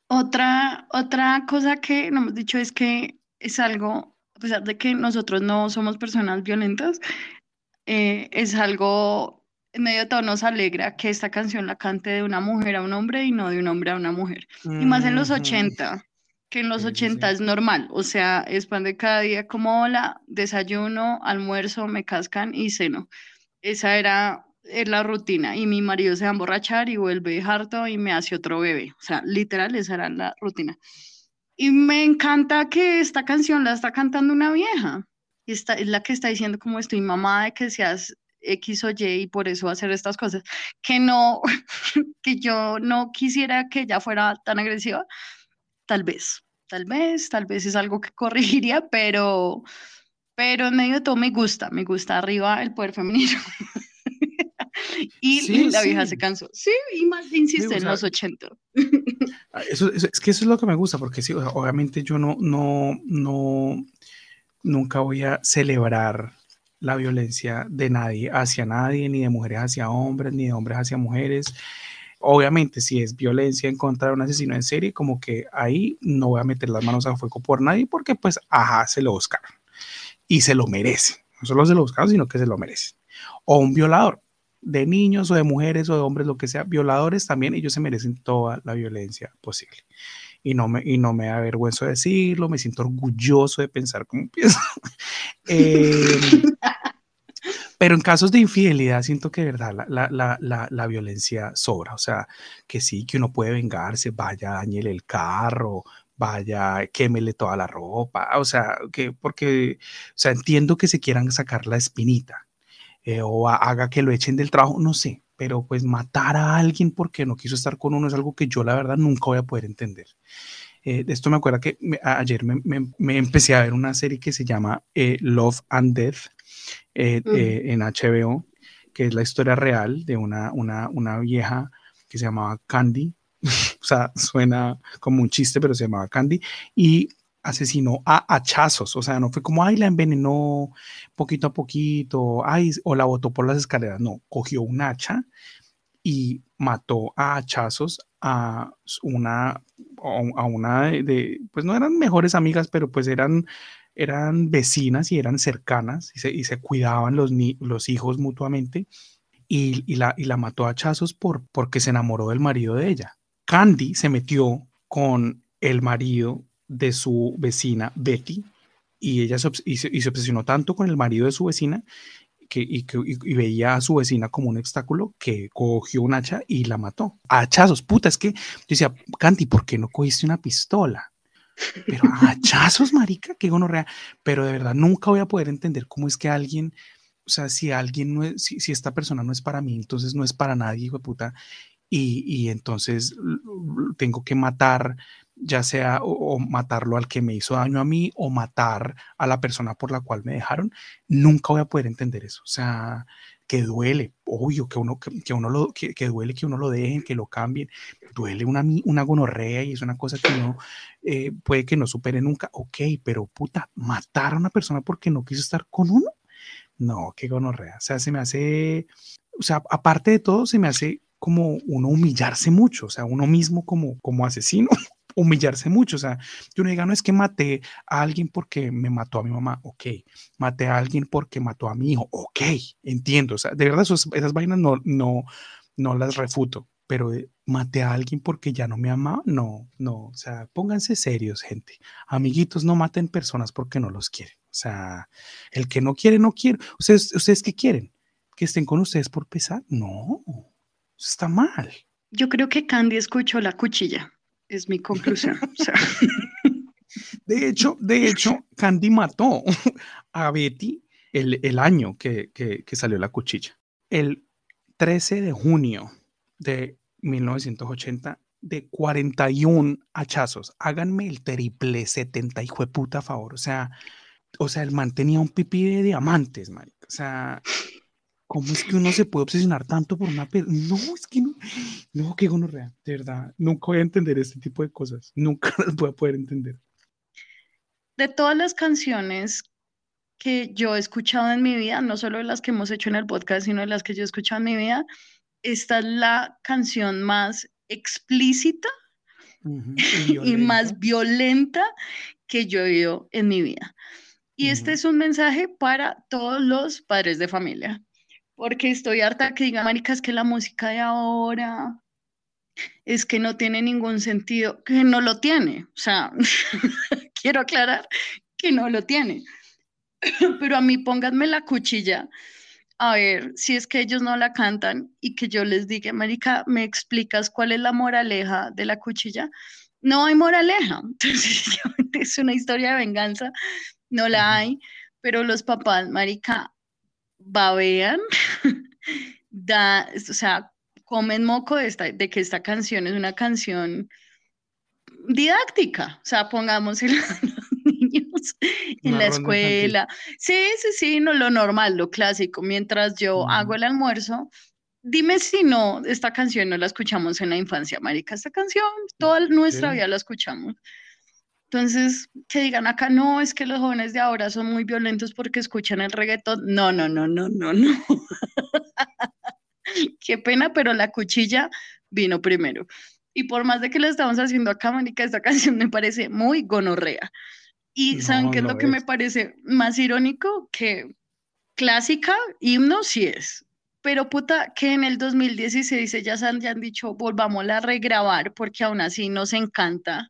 Otra, otra cosa que no hemos dicho es que es algo, a pesar de que nosotros no somos personas violentas, eh, es algo, en medio de todo nos alegra que esta canción la cante de una mujer a un hombre y no de un hombre a una mujer. Y más en los 80, que en los 80 es normal, o sea, es pan de cada día como hola, desayuno, almuerzo, me cascan y ceno. Esa era, la rutina y mi marido se va a emborrachar y vuelve harto y me hace otro bebé. O sea, literal, esa era la rutina. Y me encanta que esta canción la está cantando una vieja. Y esta, es la que está diciendo como estoy mamá de que seas X o Y y por eso hacer estas cosas. Que no, que yo no quisiera que ella fuera tan agresiva, tal vez, tal vez, tal vez es algo que corregiría, pero, pero en medio de todo me gusta, me gusta arriba el poder femenino. y la vieja se cansó. Sí, y más insiste en los 80. Ah, eso, es que eso es lo que me gusta, porque sí, obviamente yo no, no, no, nunca voy a celebrar la violencia de nadie hacia nadie, ni de mujeres hacia hombres, ni de hombres hacia mujeres obviamente si es violencia en contra de un asesino en serie, como que ahí no voy a meter las manos a fuego por nadie porque pues, ajá, se lo buscaron y se lo merece. No solo se lo buscaron, sino que se lo merece. O un violador de niños o de mujeres o de hombres, lo que sea, violadores también, ellos se merecen toda la violencia posible. Y no me, y no me avergüenzo de decirlo, me siento orgulloso de pensar como pienso. eh, pero en casos de infidelidad siento que de verdad la, la, la, la, violencia sobra, o sea, que sí, que uno puede vengarse, vaya, dañele el carro, vaya, quémele toda la ropa, o sea, que porque, o sea, entiendo que se quieran sacar la espinita eh, o haga que lo echen del trabajo, no sé, pero pues matar a alguien porque no quiso estar con uno es algo que yo la verdad nunca voy a poder entender. Eh, esto me acuerda que ayer me, me, empecé a ver una serie que se llama eh, Love and Death eh, eh, en HBO, que es la historia real de una, una, una vieja que se llamaba Candy. o sea, suena como un chiste, pero se llamaba Candy. Y asesinó a hachazos, o sea, no fue como, ay, la envenenó poquito a poquito, ay, o la botó por las escaleras, no, cogió un hacha y mató a hachazos a una, a una de, pues no eran mejores amigas, pero pues eran eran vecinas y eran cercanas y se, y se cuidaban los, los hijos mutuamente y, y, la, y la mató a hachazos por, porque se enamoró del marido de ella. Candy se metió con el marido de su vecina Betty y ella se, obsesionó tanto con el marido de su vecina que, y, que, y, veía a su vecina como un obstáculo que cogió un hacha y la mató. Hachazos, puta, es que yo decía, Candy, ¿por qué no cogiste una pistola? Pero hachazos, marica, qué gonorrea. Pero de verdad, nunca voy a poder entender cómo es que alguien, o sea, si alguien no es, si, si esta persona no es para mí, entonces no es para nadie, hijo de puta. Y, y entonces tengo que matar, ya sea o, matarlo al que me hizo daño a mí o matar a la persona por la cual me dejaron, nunca voy a poder entender eso. O sea, que duele, obvio, que uno, que, uno lo, que, que, duele que uno lo dejen, que lo cambien, duele una, una gonorrea y es una cosa que uno eh, puede que no supere nunca, ok, pero puta, matar a una persona porque no quiso estar con uno, no, qué gonorrea, o sea, se me hace, o sea, aparte de todo, se me hace como uno humillarse mucho, o sea, uno mismo como, como asesino, humillarse mucho. O sea, yo no diga, no es que maté a alguien porque me mató a mi mamá, ok. Maté a alguien porque mató a mi hijo, ok. Entiendo. O sea, de verdad, esas vainas no, no, no las refuto. Pero maté a alguien porque ya no me amaba, no, no. O sea, pónganse serios, gente. Amiguitos, no maten personas porque no los quieren. O sea, el que no quiere, no quiere. ¿Ustedes, ¿ustedes qué quieren? ¿Que estén con ustedes por pesar? No, está mal. Yo creo que Candy escuchó la cuchilla, es mi conclusión. De hecho, de hecho, Candy mató a Betty el, el año que, que, que salió la cuchilla. El 13 de junio de 1980 de 41 hachazos. Háganme el triple 70, hijo de puta favor. O sea, o sea, el man tenía un pipí de diamantes, marica. O sea, ¿cómo es que uno se puede obsesionar tanto por una persona? No, es que no, no, qué gonorrea, de verdad. Nunca voy a entender este tipo de cosas. Nunca las voy a poder entender. De todas las canciones que yo he escuchado en mi vida, no solo de las que hemos hecho en el podcast, sino de las que yo he escuchado en mi vida, esta es la canción más explícita y, más violenta que yo he oído en mi vida. Y este es un mensaje para todos los padres de familia, porque estoy harta que digan, maricas, que la música de ahora es que no tiene ningún sentido, que no lo tiene. O sea, quiero aclarar que no lo tiene. Pero a mí pónganme la cuchilla a ver si es que ellos no la cantan y que yo les diga, Marica, ¿me explicas cuál es la moraleja de la cuchilla? No hay moraleja. Entonces, es una historia de venganza, no la hay, pero los papás, Marica, babean, da, o sea, comen moco de, esta, de que esta canción es una canción didáctica, o sea, pongamos el en la escuela. Sí, sí, sí, no, lo normal, lo clásico. Mientras yo hago el almuerzo, dime si no, esta canción no la escuchamos en la infancia, marica. Esta canción, toda nuestra vida la escuchamos. Entonces, que digan acá, no, es que los jóvenes de ahora son muy violentos porque escuchan el reggaetón. No, no, no, no, no, no. Qué pena, pero la cuchilla vino primero. Y por más de que lo estamos haciendo acá, marica, esta canción me parece muy gonorrea. Y ¿saben qué es lo, que me parece más irónico? Que clásica, himno sí es, pero puta, que en el 2016 ellas han, ya han dicho, volvamos a regrabar porque aún así nos encanta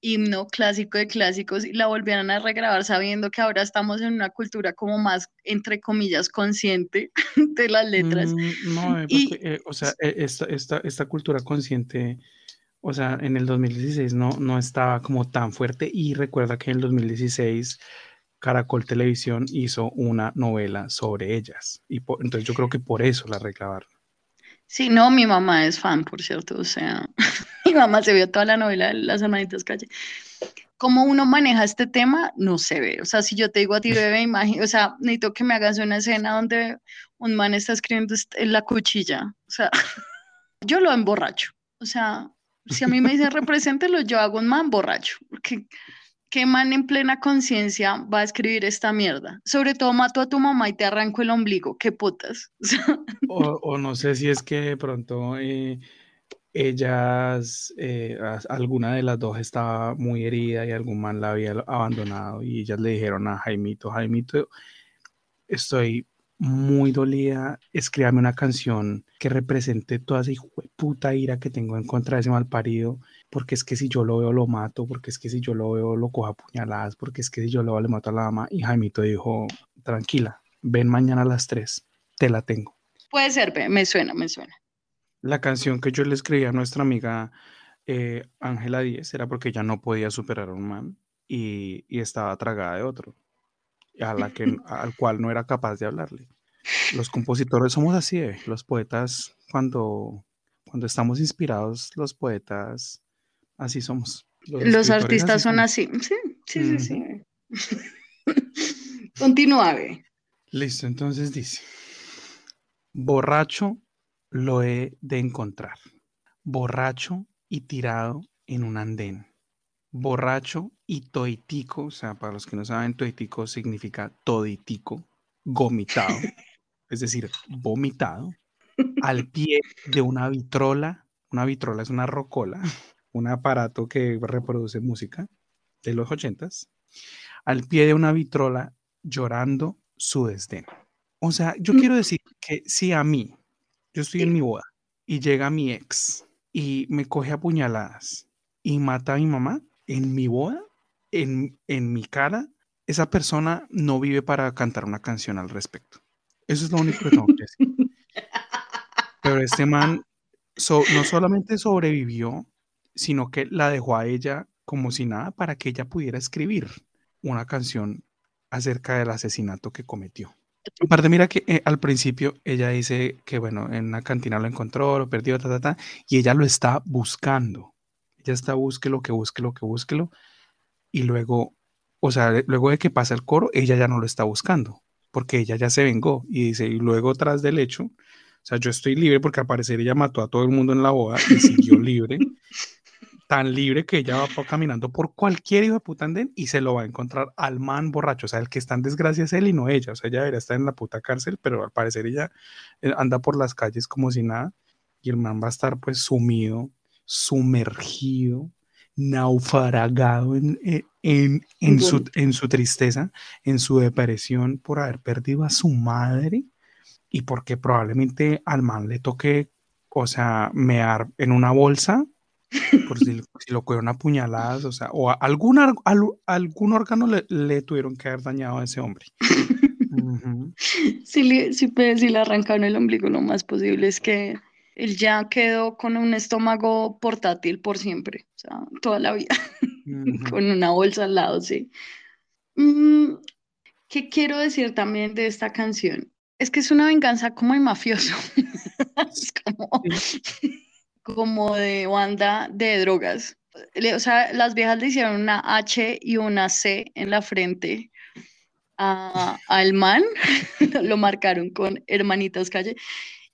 himno clásico de clásicos y la volvieran a regrabar sabiendo que ahora estamos en una cultura como más, entre comillas, consciente de las letras. Mm, no, eh, eh, o sea, e, esta, esta, esta cultura consciente o sea, en el 2016 no, no estaba como tan fuerte y recuerda que en el 2016 Caracol Televisión hizo una novela sobre ellas y entonces yo creo que por eso la reclamaron. Sí, no, mi mamá es fan, por cierto, o sea, mi mamá se vio toda la novela de Las Hermanitas Calle. ¿Cómo uno maneja este tema? No se ve. O sea, si yo te digo a ti, bebé, imagino, o sea, necesito que me hagas una escena donde un man está escribiendo en la cuchilla. O sea, yo lo emborracho. O sea, si a mí me dicen represéntelo, yo hago un man borracho. Porque ¿qué man en plena conciencia va a escribir esta mierda? Sobre todo mato a tu mamá y te arranco el ombligo. ¿Qué putas? o, no sé si es que de pronto eh, ellas, eh, alguna de las dos estaba muy herida y algún man la había abandonado y ellas le dijeron a Jaimito, Jaimito, estoy muy dolida, escríbame una canción que represente toda esa puta ira que tengo en contra de ese mal parido, porque es que si yo lo veo lo mato, porque es que si yo lo veo lo cojo a puñaladas, porque es que si yo lo veo le mato a la dama. Y Jaimito dijo, tranquila, ven mañana a las 3, te la tengo. Puede ser, me suena, me suena. La canción que yo le escribí a nuestra amiga eh, Ángela Díez era porque ella no podía superar a un man y, y estaba tragada de otro a la que, al cual no era capaz de hablarle. Los compositores somos así, ¿eh? los poetas cuando, cuando estamos inspirados, los poetas así somos. Los, artistas son así, sí, sí, sí, sí. Continúa. Listo, entonces dice, borracho lo he de encontrar, borracho y tirado en un andén borracho y toitico, o sea, para los que no saben, toitico significa toditico, gomitado, es decir, vomitado, al pie de una vitrola. Una vitrola es una rocola, un aparato que reproduce música de los ochentas, al pie de una vitrola llorando su desdén. O sea, yo quiero decir que si a mí, yo estoy en mi boda y llega mi ex y me coge a puñaladas y mata a mi mamá, en mi boda, en, en mi cara, esa persona no vive para cantar una canción al respecto. Eso es lo único que tengo que decir. Pero este man no solamente sobrevivió, sino que la dejó a ella como si nada para que ella pudiera escribir una canción acerca del asesinato que cometió. Aparte, mira que eh, al principio ella dice que, bueno, en una cantina lo encontró, lo perdió, ta, ta, ta, y ella lo está buscando. Ella está búsquelo, que búsquelo, que búsquelo. Y luego, o sea, luego de que pasa el coro, ella ya no lo está buscando, porque ella ya se vengó. Y dice, y luego tras del hecho, o sea, yo estoy libre porque al parecer ella mató a todo el mundo en la boda y siguió libre tan libre que ella va caminando por cualquier hijo de puta andén y se lo va a encontrar al man borracho. O sea, el que está en desgracia es él y no ella. O sea, ella debería estar en la puta cárcel, pero al parecer ella eh, anda por las calles como si nada y el man va a estar pues sumido, sumergido, naufragado en, en, en, su, en su tristeza, en su depresión por haber perdido a su madre y porque probablemente al man le toque, o sea, mear en una bolsa por si, lo cogieron a puñaladas, o sea, o algún, algún órgano le, tuvieron que haber dañado a ese hombre. si, le, si, si le arrancaron el ombligo lo más posible es que él ya quedó con un estómago portátil por siempre, o sea, toda la vida, con una bolsa al lado, sí. Mm, ¿Qué quiero decir también de esta canción? Es que es una venganza como el mafioso. es como como de banda de drogas. O sea, las viejas le hicieron una H y una C en la frente al man, lo marcaron con hermanitas calle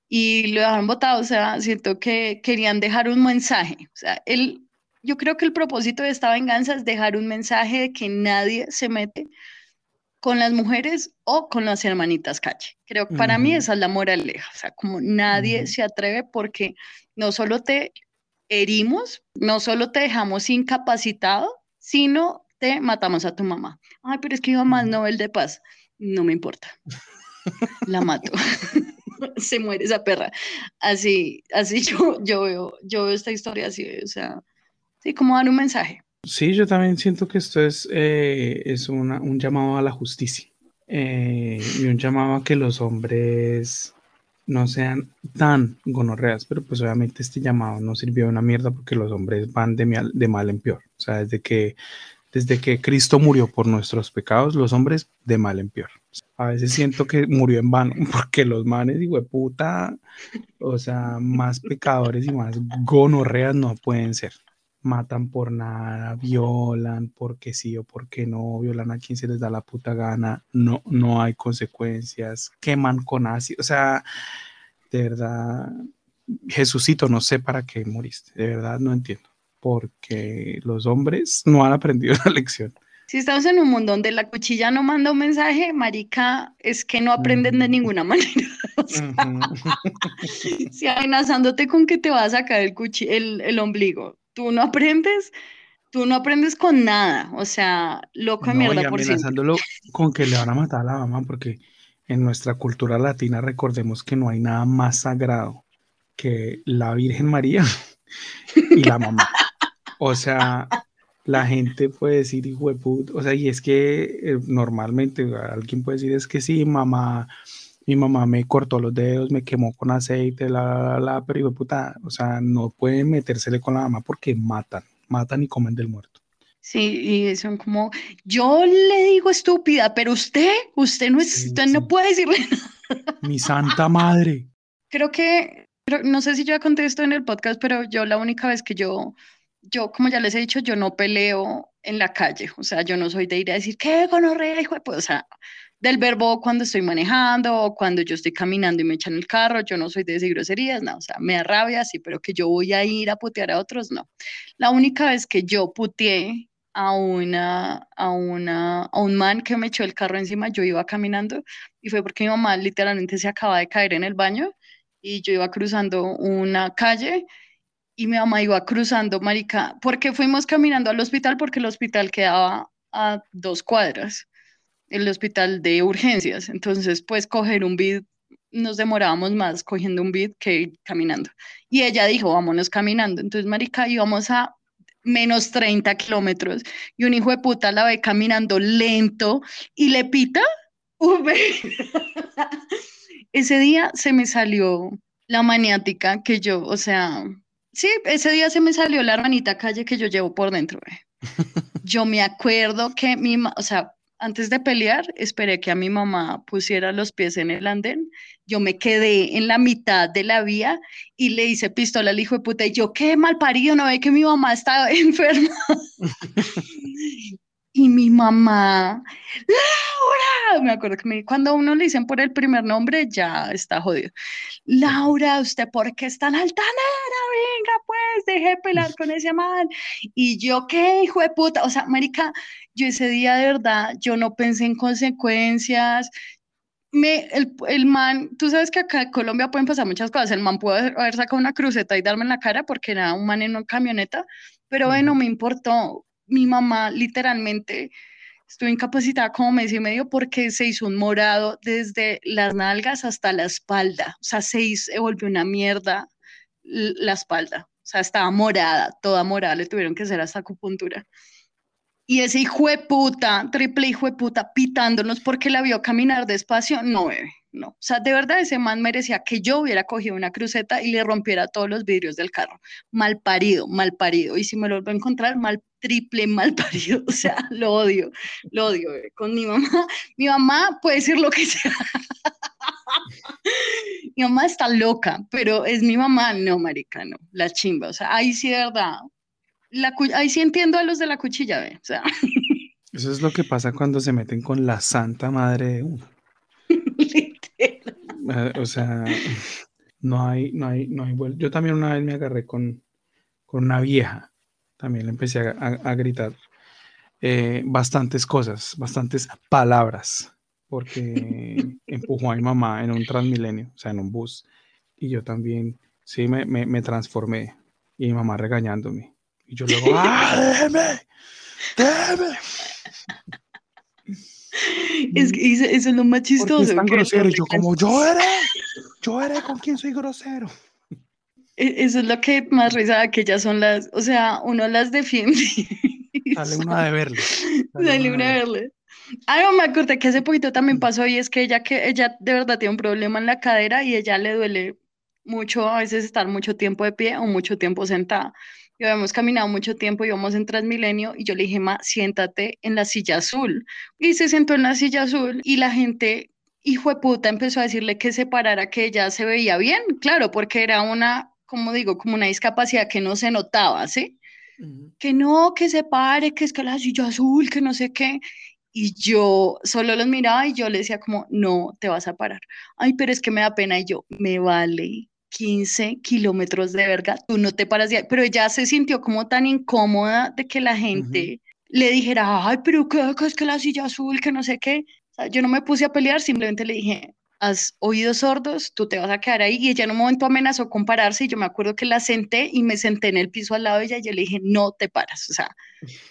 y lo dejaron botado. O sea, siento que querían dejar un mensaje. O sea, él, yo creo que el propósito de esta venganza es dejar un mensaje de que nadie se mete con las mujeres o con las hermanitas calle. Creo que para mí esa es la moraleja, o sea, como nadie se atreve porque no solo te herimos, no solo te dejamos incapacitado, sino te matamos a tu mamá. Ay, pero es que iba más Nobel de Paz. No me importa. La mato. se muere esa perra. Así, así yo, yo veo, yo veo esta historia así, o sea, sí, como dar un mensaje. Sí, yo también siento que esto es, eh, es un llamado a la justicia eh, y un llamado a que los hombres no sean tan gonorreas, pero pues obviamente este llamado no sirvió de una mierda porque los hombres van de de mal en peor. O sea, desde que, desde que Cristo murió por nuestros pecados, los hombres de mal en peor. A veces siento que murió en vano porque los manes, y puta, o sea, más pecadores y más gonorreas no pueden ser matan por nada, violan porque sí o porque no, violan a quien se les da la puta gana, no, no hay consecuencias, queman con ácido, o sea, de verdad, Jesucito, no sé para qué moriste, de verdad no entiendo, porque los hombres no han aprendido la lección. Si estamos en un mundo donde la cuchilla no manda un mensaje, marica, es que no aprenden de ninguna manera. si amenazándote con que te va a sacar el, el, el ombligo, tú no aprendes, tú no aprendes con nada, o sea, loco de mierda y por amenazándolo con que le van a matar a la mamá, porque en nuestra cultura latina recordemos que no hay nada más sagrado que la Virgen María y la mamá. O sea, la gente puede decir, hijo de puta, o sea, y es que eh, normalmente alguien puede decir, es que sí, mamá, mi mamá me cortó los dedos, me quemó con aceite, la, la, la, pero hijo de puta, o sea, no pueden metérsele con la mamá porque matan, matan y comen del muerto. Sí, y son como, yo le digo estúpida, pero usted, usted no es, usted no puede decirle nada. Mi santa madre. Creo que, no sé si yo ya conté esto en el podcast, pero yo la única vez que yo, yo, como ya les he dicho, yo no peleo en la calle, o sea, yo no soy de ir a decir, ¿qué gonorrea, hijo de O sea, del verbo cuando estoy manejando o cuando yo estoy caminando y me echan el carro, yo no soy de decir groserías, no, o sea, me da rabia, sí, pero que yo voy a ir a putear a otros, no. La única vez que yo puteé a una, a una, a un man que me echó el carro encima, yo iba caminando y fue porque mi mamá literalmente se acaba de caer en el baño y yo iba cruzando una calle y mi mamá iba cruzando, marica, porque fuimos caminando al hospital porque el hospital quedaba a dos cuadras el hospital de urgencias. Entonces, pues coger un bid, nos demorábamos más cogiendo un bid que caminando. Y ella dijo, vámonos caminando. Entonces, marica, íbamos a menos 30 kilómetros y un hijo de puta la ve caminando lento y le pita. ese día se me salió la maniática que yo, o sea, sí, ese día se me salió la hermanita calle que yo llevo por dentro. Yo me acuerdo que mi, o sea, antes de pelear, esperé que a mi mamá pusiera los pies en el andén. Yo me quedé en la mitad de la vía y le hice pistola al hijo de puta. Y yo, qué mal parido, no ve que mi mamá estaba enferma. y mi mamá, Laura, me acuerdo que me, cuando uno le dicen por el primer nombre, ya está jodido. Laura, ¿usted por qué es tan altanera? Venga, pues, deje pelar con ese man. Y yo, ¿qué, hijo de puta? O sea, Marica, yo ese día de verdad, yo no pensé en consecuencias. Me, el, el, man, tú sabes que acá en Colombia pueden pasar muchas cosas. El man puede haber sacado una cruceta y darme en la cara porque era un man en una camioneta, pero bueno, me importó mi mamá literalmente estuvo incapacitada como mes y medio porque se hizo un morado desde las nalgas hasta la espalda. O sea, se, se volvió una mierda la espalda. O sea, estaba morada, toda morada, le tuvieron que hacer hasta acupuntura. Y ese hijo de puta, triple hijo de puta, pitándonos porque la vio caminar despacio, no, bebe no. O sea, de verdad ese man merecía que yo hubiera cogido una cruceta y le rompiera todos los vidrios del carro. Mal parido, mal parido. Y si me lo vuelvo a encontrar, mal triple mal parido. O sea, lo odio, lo odio. Con mi mamá, mi mamá puede decir lo que sea. mi mamá está loca, pero es mi mamá, no, marica, no, la chimba. O sea, ahí sí, de verdad. Ahí sí entiendo a los de la cuchilla, ¿ve? Eso es lo que pasa cuando se meten con la santa madre de uno. Eh, o sea, no hay, no hay, no hay Yo también una vez me agarré con, con una vieja, también le empecé a, gritar eh, bastantes cosas, bastantes palabras, porque empujó a mi mamá en un transmilenio, o sea, en un bus, y yo también, sí, me, me, me transformé, y mi mamá regañándome, y yo luego, ¡ah, déjeme! ¡Déjeme! Es que eso es lo más chistoso. Es tan grosero. yo, como yo eres, yo eres con quien soy grosero. E, eso es lo que más risa que ellas son las, o sea, uno las defiende. Sale una de verle. Sale una de verle. Ah, no, me acordé que hace poquito también pasó y es que ella, que ella de verdad tiene un problema en la cadera y ella le duele mucho a veces estar mucho tiempo de pie o mucho tiempo sentada y habíamos caminado mucho tiempo, íbamos en Transmilenio y yo le dije, ma, siéntate en la silla azul. Y se sentó en la silla azul y la gente, hijo de puta, empezó a decirle que se parara, que ella se veía bien, claro, porque era una, como digo, como una discapacidad que no se notaba, ¿sí? Que no, que se pare, que es que la silla azul, que no sé qué. Y yo solo los miraba y yo le decía como, no, te vas a parar. Ay, pero es que me da pena y yo, me vale 15 kilómetros de verga, tú no te paras de ahí. Pero ella se sintió como tan incómoda de que la gente le dijera, ay, pero qué, es que la silla azul, que no sé qué. yo no me puse a pelear, simplemente le dije, has oído sordos, tú te vas a quedar ahí. Y ella en un momento amenazó con pararse y yo me acuerdo que la senté y me senté en el piso al lado de ella y yo le dije, no te paras. O sea,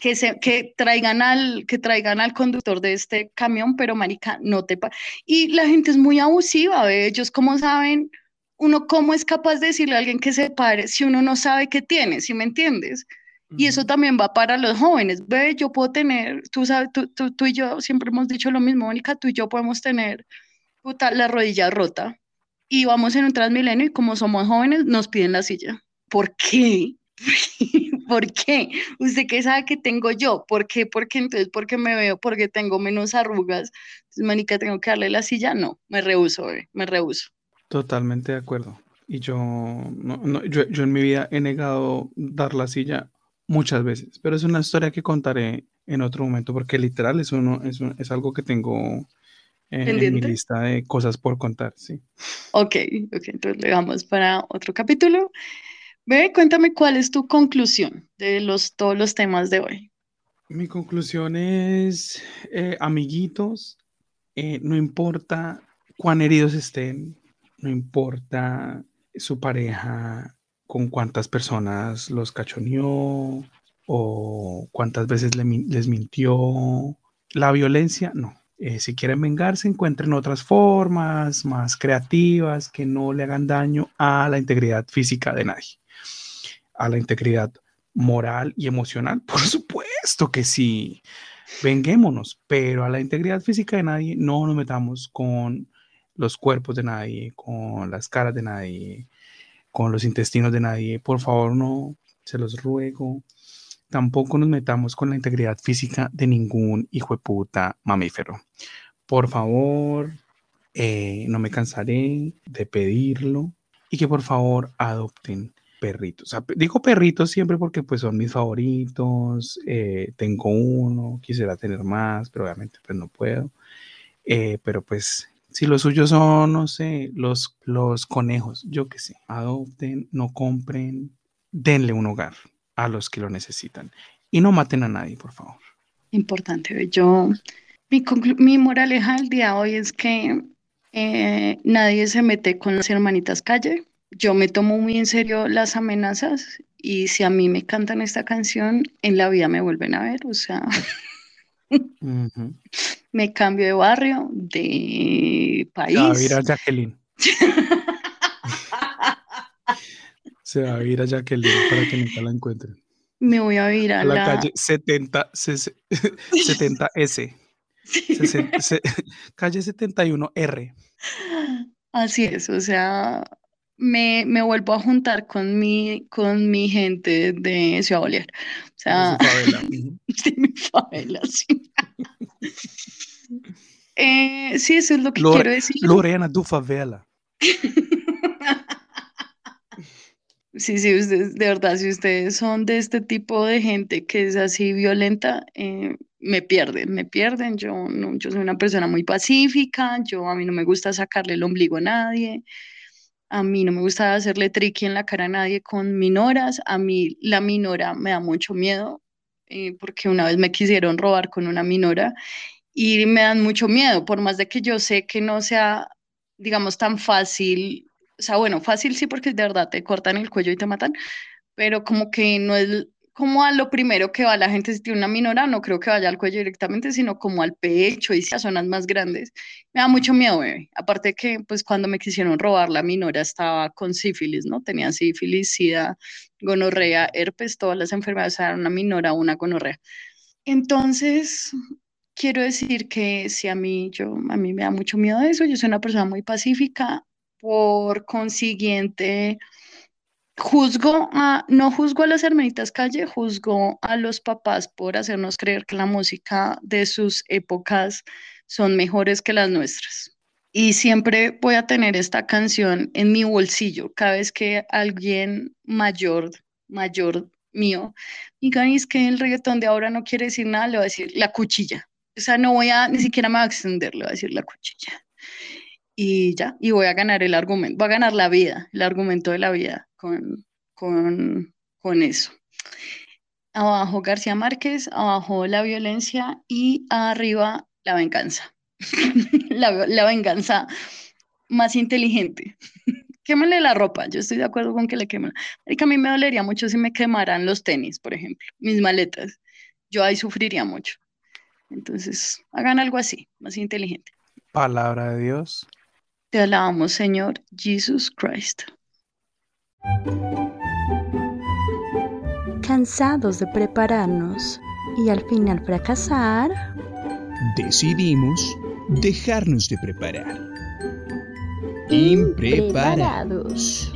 que, se, que, traigan al, que traigan al conductor de este camión, pero marica, no te paras. Y la gente es muy abusiva, ellos como saben uno cómo es capaz de decirle a alguien que se pare si uno no sabe qué tiene, ¿sí me entiendes? Y eso también va para los jóvenes. Ve, yo puedo tener, tú sabes, tú, tú, y yo siempre hemos dicho lo mismo, Mónica, tú y yo podemos tener puta, la rodilla rota y vamos en un transmilenio y como somos jóvenes nos piden la silla. ¿Por qué? ¿Por qué? ¿Usted qué sabe que tengo yo? ¿Por qué? Porque entonces, porque me veo, porque tengo menos arrugas. Entonces, Mónica, tengo que darle la silla. No, me rehuso, me rehuso. Totalmente de acuerdo. Y yo, yo, en mi vida he negado dar la silla muchas veces, pero es una historia que contaré en otro momento porque literal es, uno, es, es algo que tengo en, mi lista de cosas por contar, sí. Ok, ok, entonces le vamos para otro capítulo. Ve, cuéntame cuál es tu conclusión de los, todos los temas de hoy. Mi conclusión es, eh, amiguitos, eh, no importa cuán heridos estén, no importa su pareja con cuántas personas los cachoneó o cuántas veces les mintió. La violencia, no. Eh, si quieren vengarse, encuentren otras formas más creativas que no le hagan daño a la integridad física de nadie, a la integridad moral y emocional? Por supuesto que sí. Venguémonos, pero a la integridad física de nadie no nos metamos con los cuerpos de nadie, con las caras de nadie, con los intestinos de nadie. Por favor, no, se los ruego. Tampoco nos metamos con la integridad física de ningún hijo de puta mamífero. Por favor, eh, no me cansaré de pedirlo y que por favor adopten perritos. digo perritos siempre porque pues son mis favoritos. Eh, tengo uno, quisiera tener más, pero obviamente pues no puedo. Eh, pero pues si los suyos son, no sé, los, los conejos, yo qué sé, adopten, no compren, denle un hogar a los que lo necesitan y no maten a nadie, por favor. Importante. Yo, mi, mi moraleja del día de hoy es que eh, nadie se mete con las hermanitas calle. Yo me tomo muy en serio las amenazas y si a mí me cantan esta canción, en la vida me vuelven a ver, o sea, me cambio de barrio, de país. Se va a ir a Jacqueline. Se va a ir a Jacqueline para que nunca la encuentren. Me voy a ir a, la, calle 70, 70S. calle 71R. Así es, o sea, me, me, vuelvo a juntar con mi, con mi gente de Ciudad Bolívar. O sea, de mi favela, sí. Eh, sí, eso es lo que quiero decir. Lorena, tu favela. Sí, sí, ustedes, de verdad, si ustedes son de este tipo de gente que es así violenta, eh, me pierden, me pierden. Yo, no, yo soy una persona muy pacífica, yo a mí no me gusta sacarle el ombligo a nadie, a mí no me gusta hacerle triqui en la cara a nadie con minoras, a mí la minora me da mucho miedo, eh, porque una vez me quisieron robar con una minora y me dan mucho miedo, por más de que yo sé que no sea, digamos, tan fácil o sea, bueno, fácil sí porque de verdad te cortan el cuello y te matan, pero como que no es como a lo primero que va la gente si tiene una minora, no creo que vaya al cuello directamente, sino como al pecho y a zonas más grandes. Me da mucho miedo, bebé. Aparte que, pues, cuando me quisieron robar, la minora estaba con sífilis, ¿no? Tenía sífilis, sida, gonorrea, herpes, todas las enfermedades, eran una minora, una gonorrea. Entonces, quiero decir que si a mí, yo, a mí me da mucho miedo eso, yo soy una persona muy pacífica, por consiguiente, juzgo a, no juzgo a las hermanitas calle, juzgo a los papás por hacernos creer que la música de sus épocas son mejores que las nuestras. Y siempre voy a tener esta canción en mi bolsillo cada vez que alguien mayor, mayor mío, diga, es que el reggaetón de ahora no quiere decir nada, le voy a decir la cuchilla. O sea, no voy a, ni siquiera me voy a extender, le voy a decir la cuchilla y ya, y voy a ganar el argumento, voy a ganar la vida, el argumento de la vida con, con, con eso. Abajo García Márquez, abajo la violencia y arriba la venganza. la, la, venganza más inteligente. Quémale la ropa, yo estoy de acuerdo con que le quemen. A mí me dolería mucho si me quemaran los tenis, por ejemplo, mis maletas. Yo ahí sufriría mucho. Entonces, hagan algo así, más inteligente. Palabra de Dios. Te alabamos, Señor Jesus Christ. Cansados de prepararnos y al final fracasar, decidimos dejarnos de preparar. Impreparados.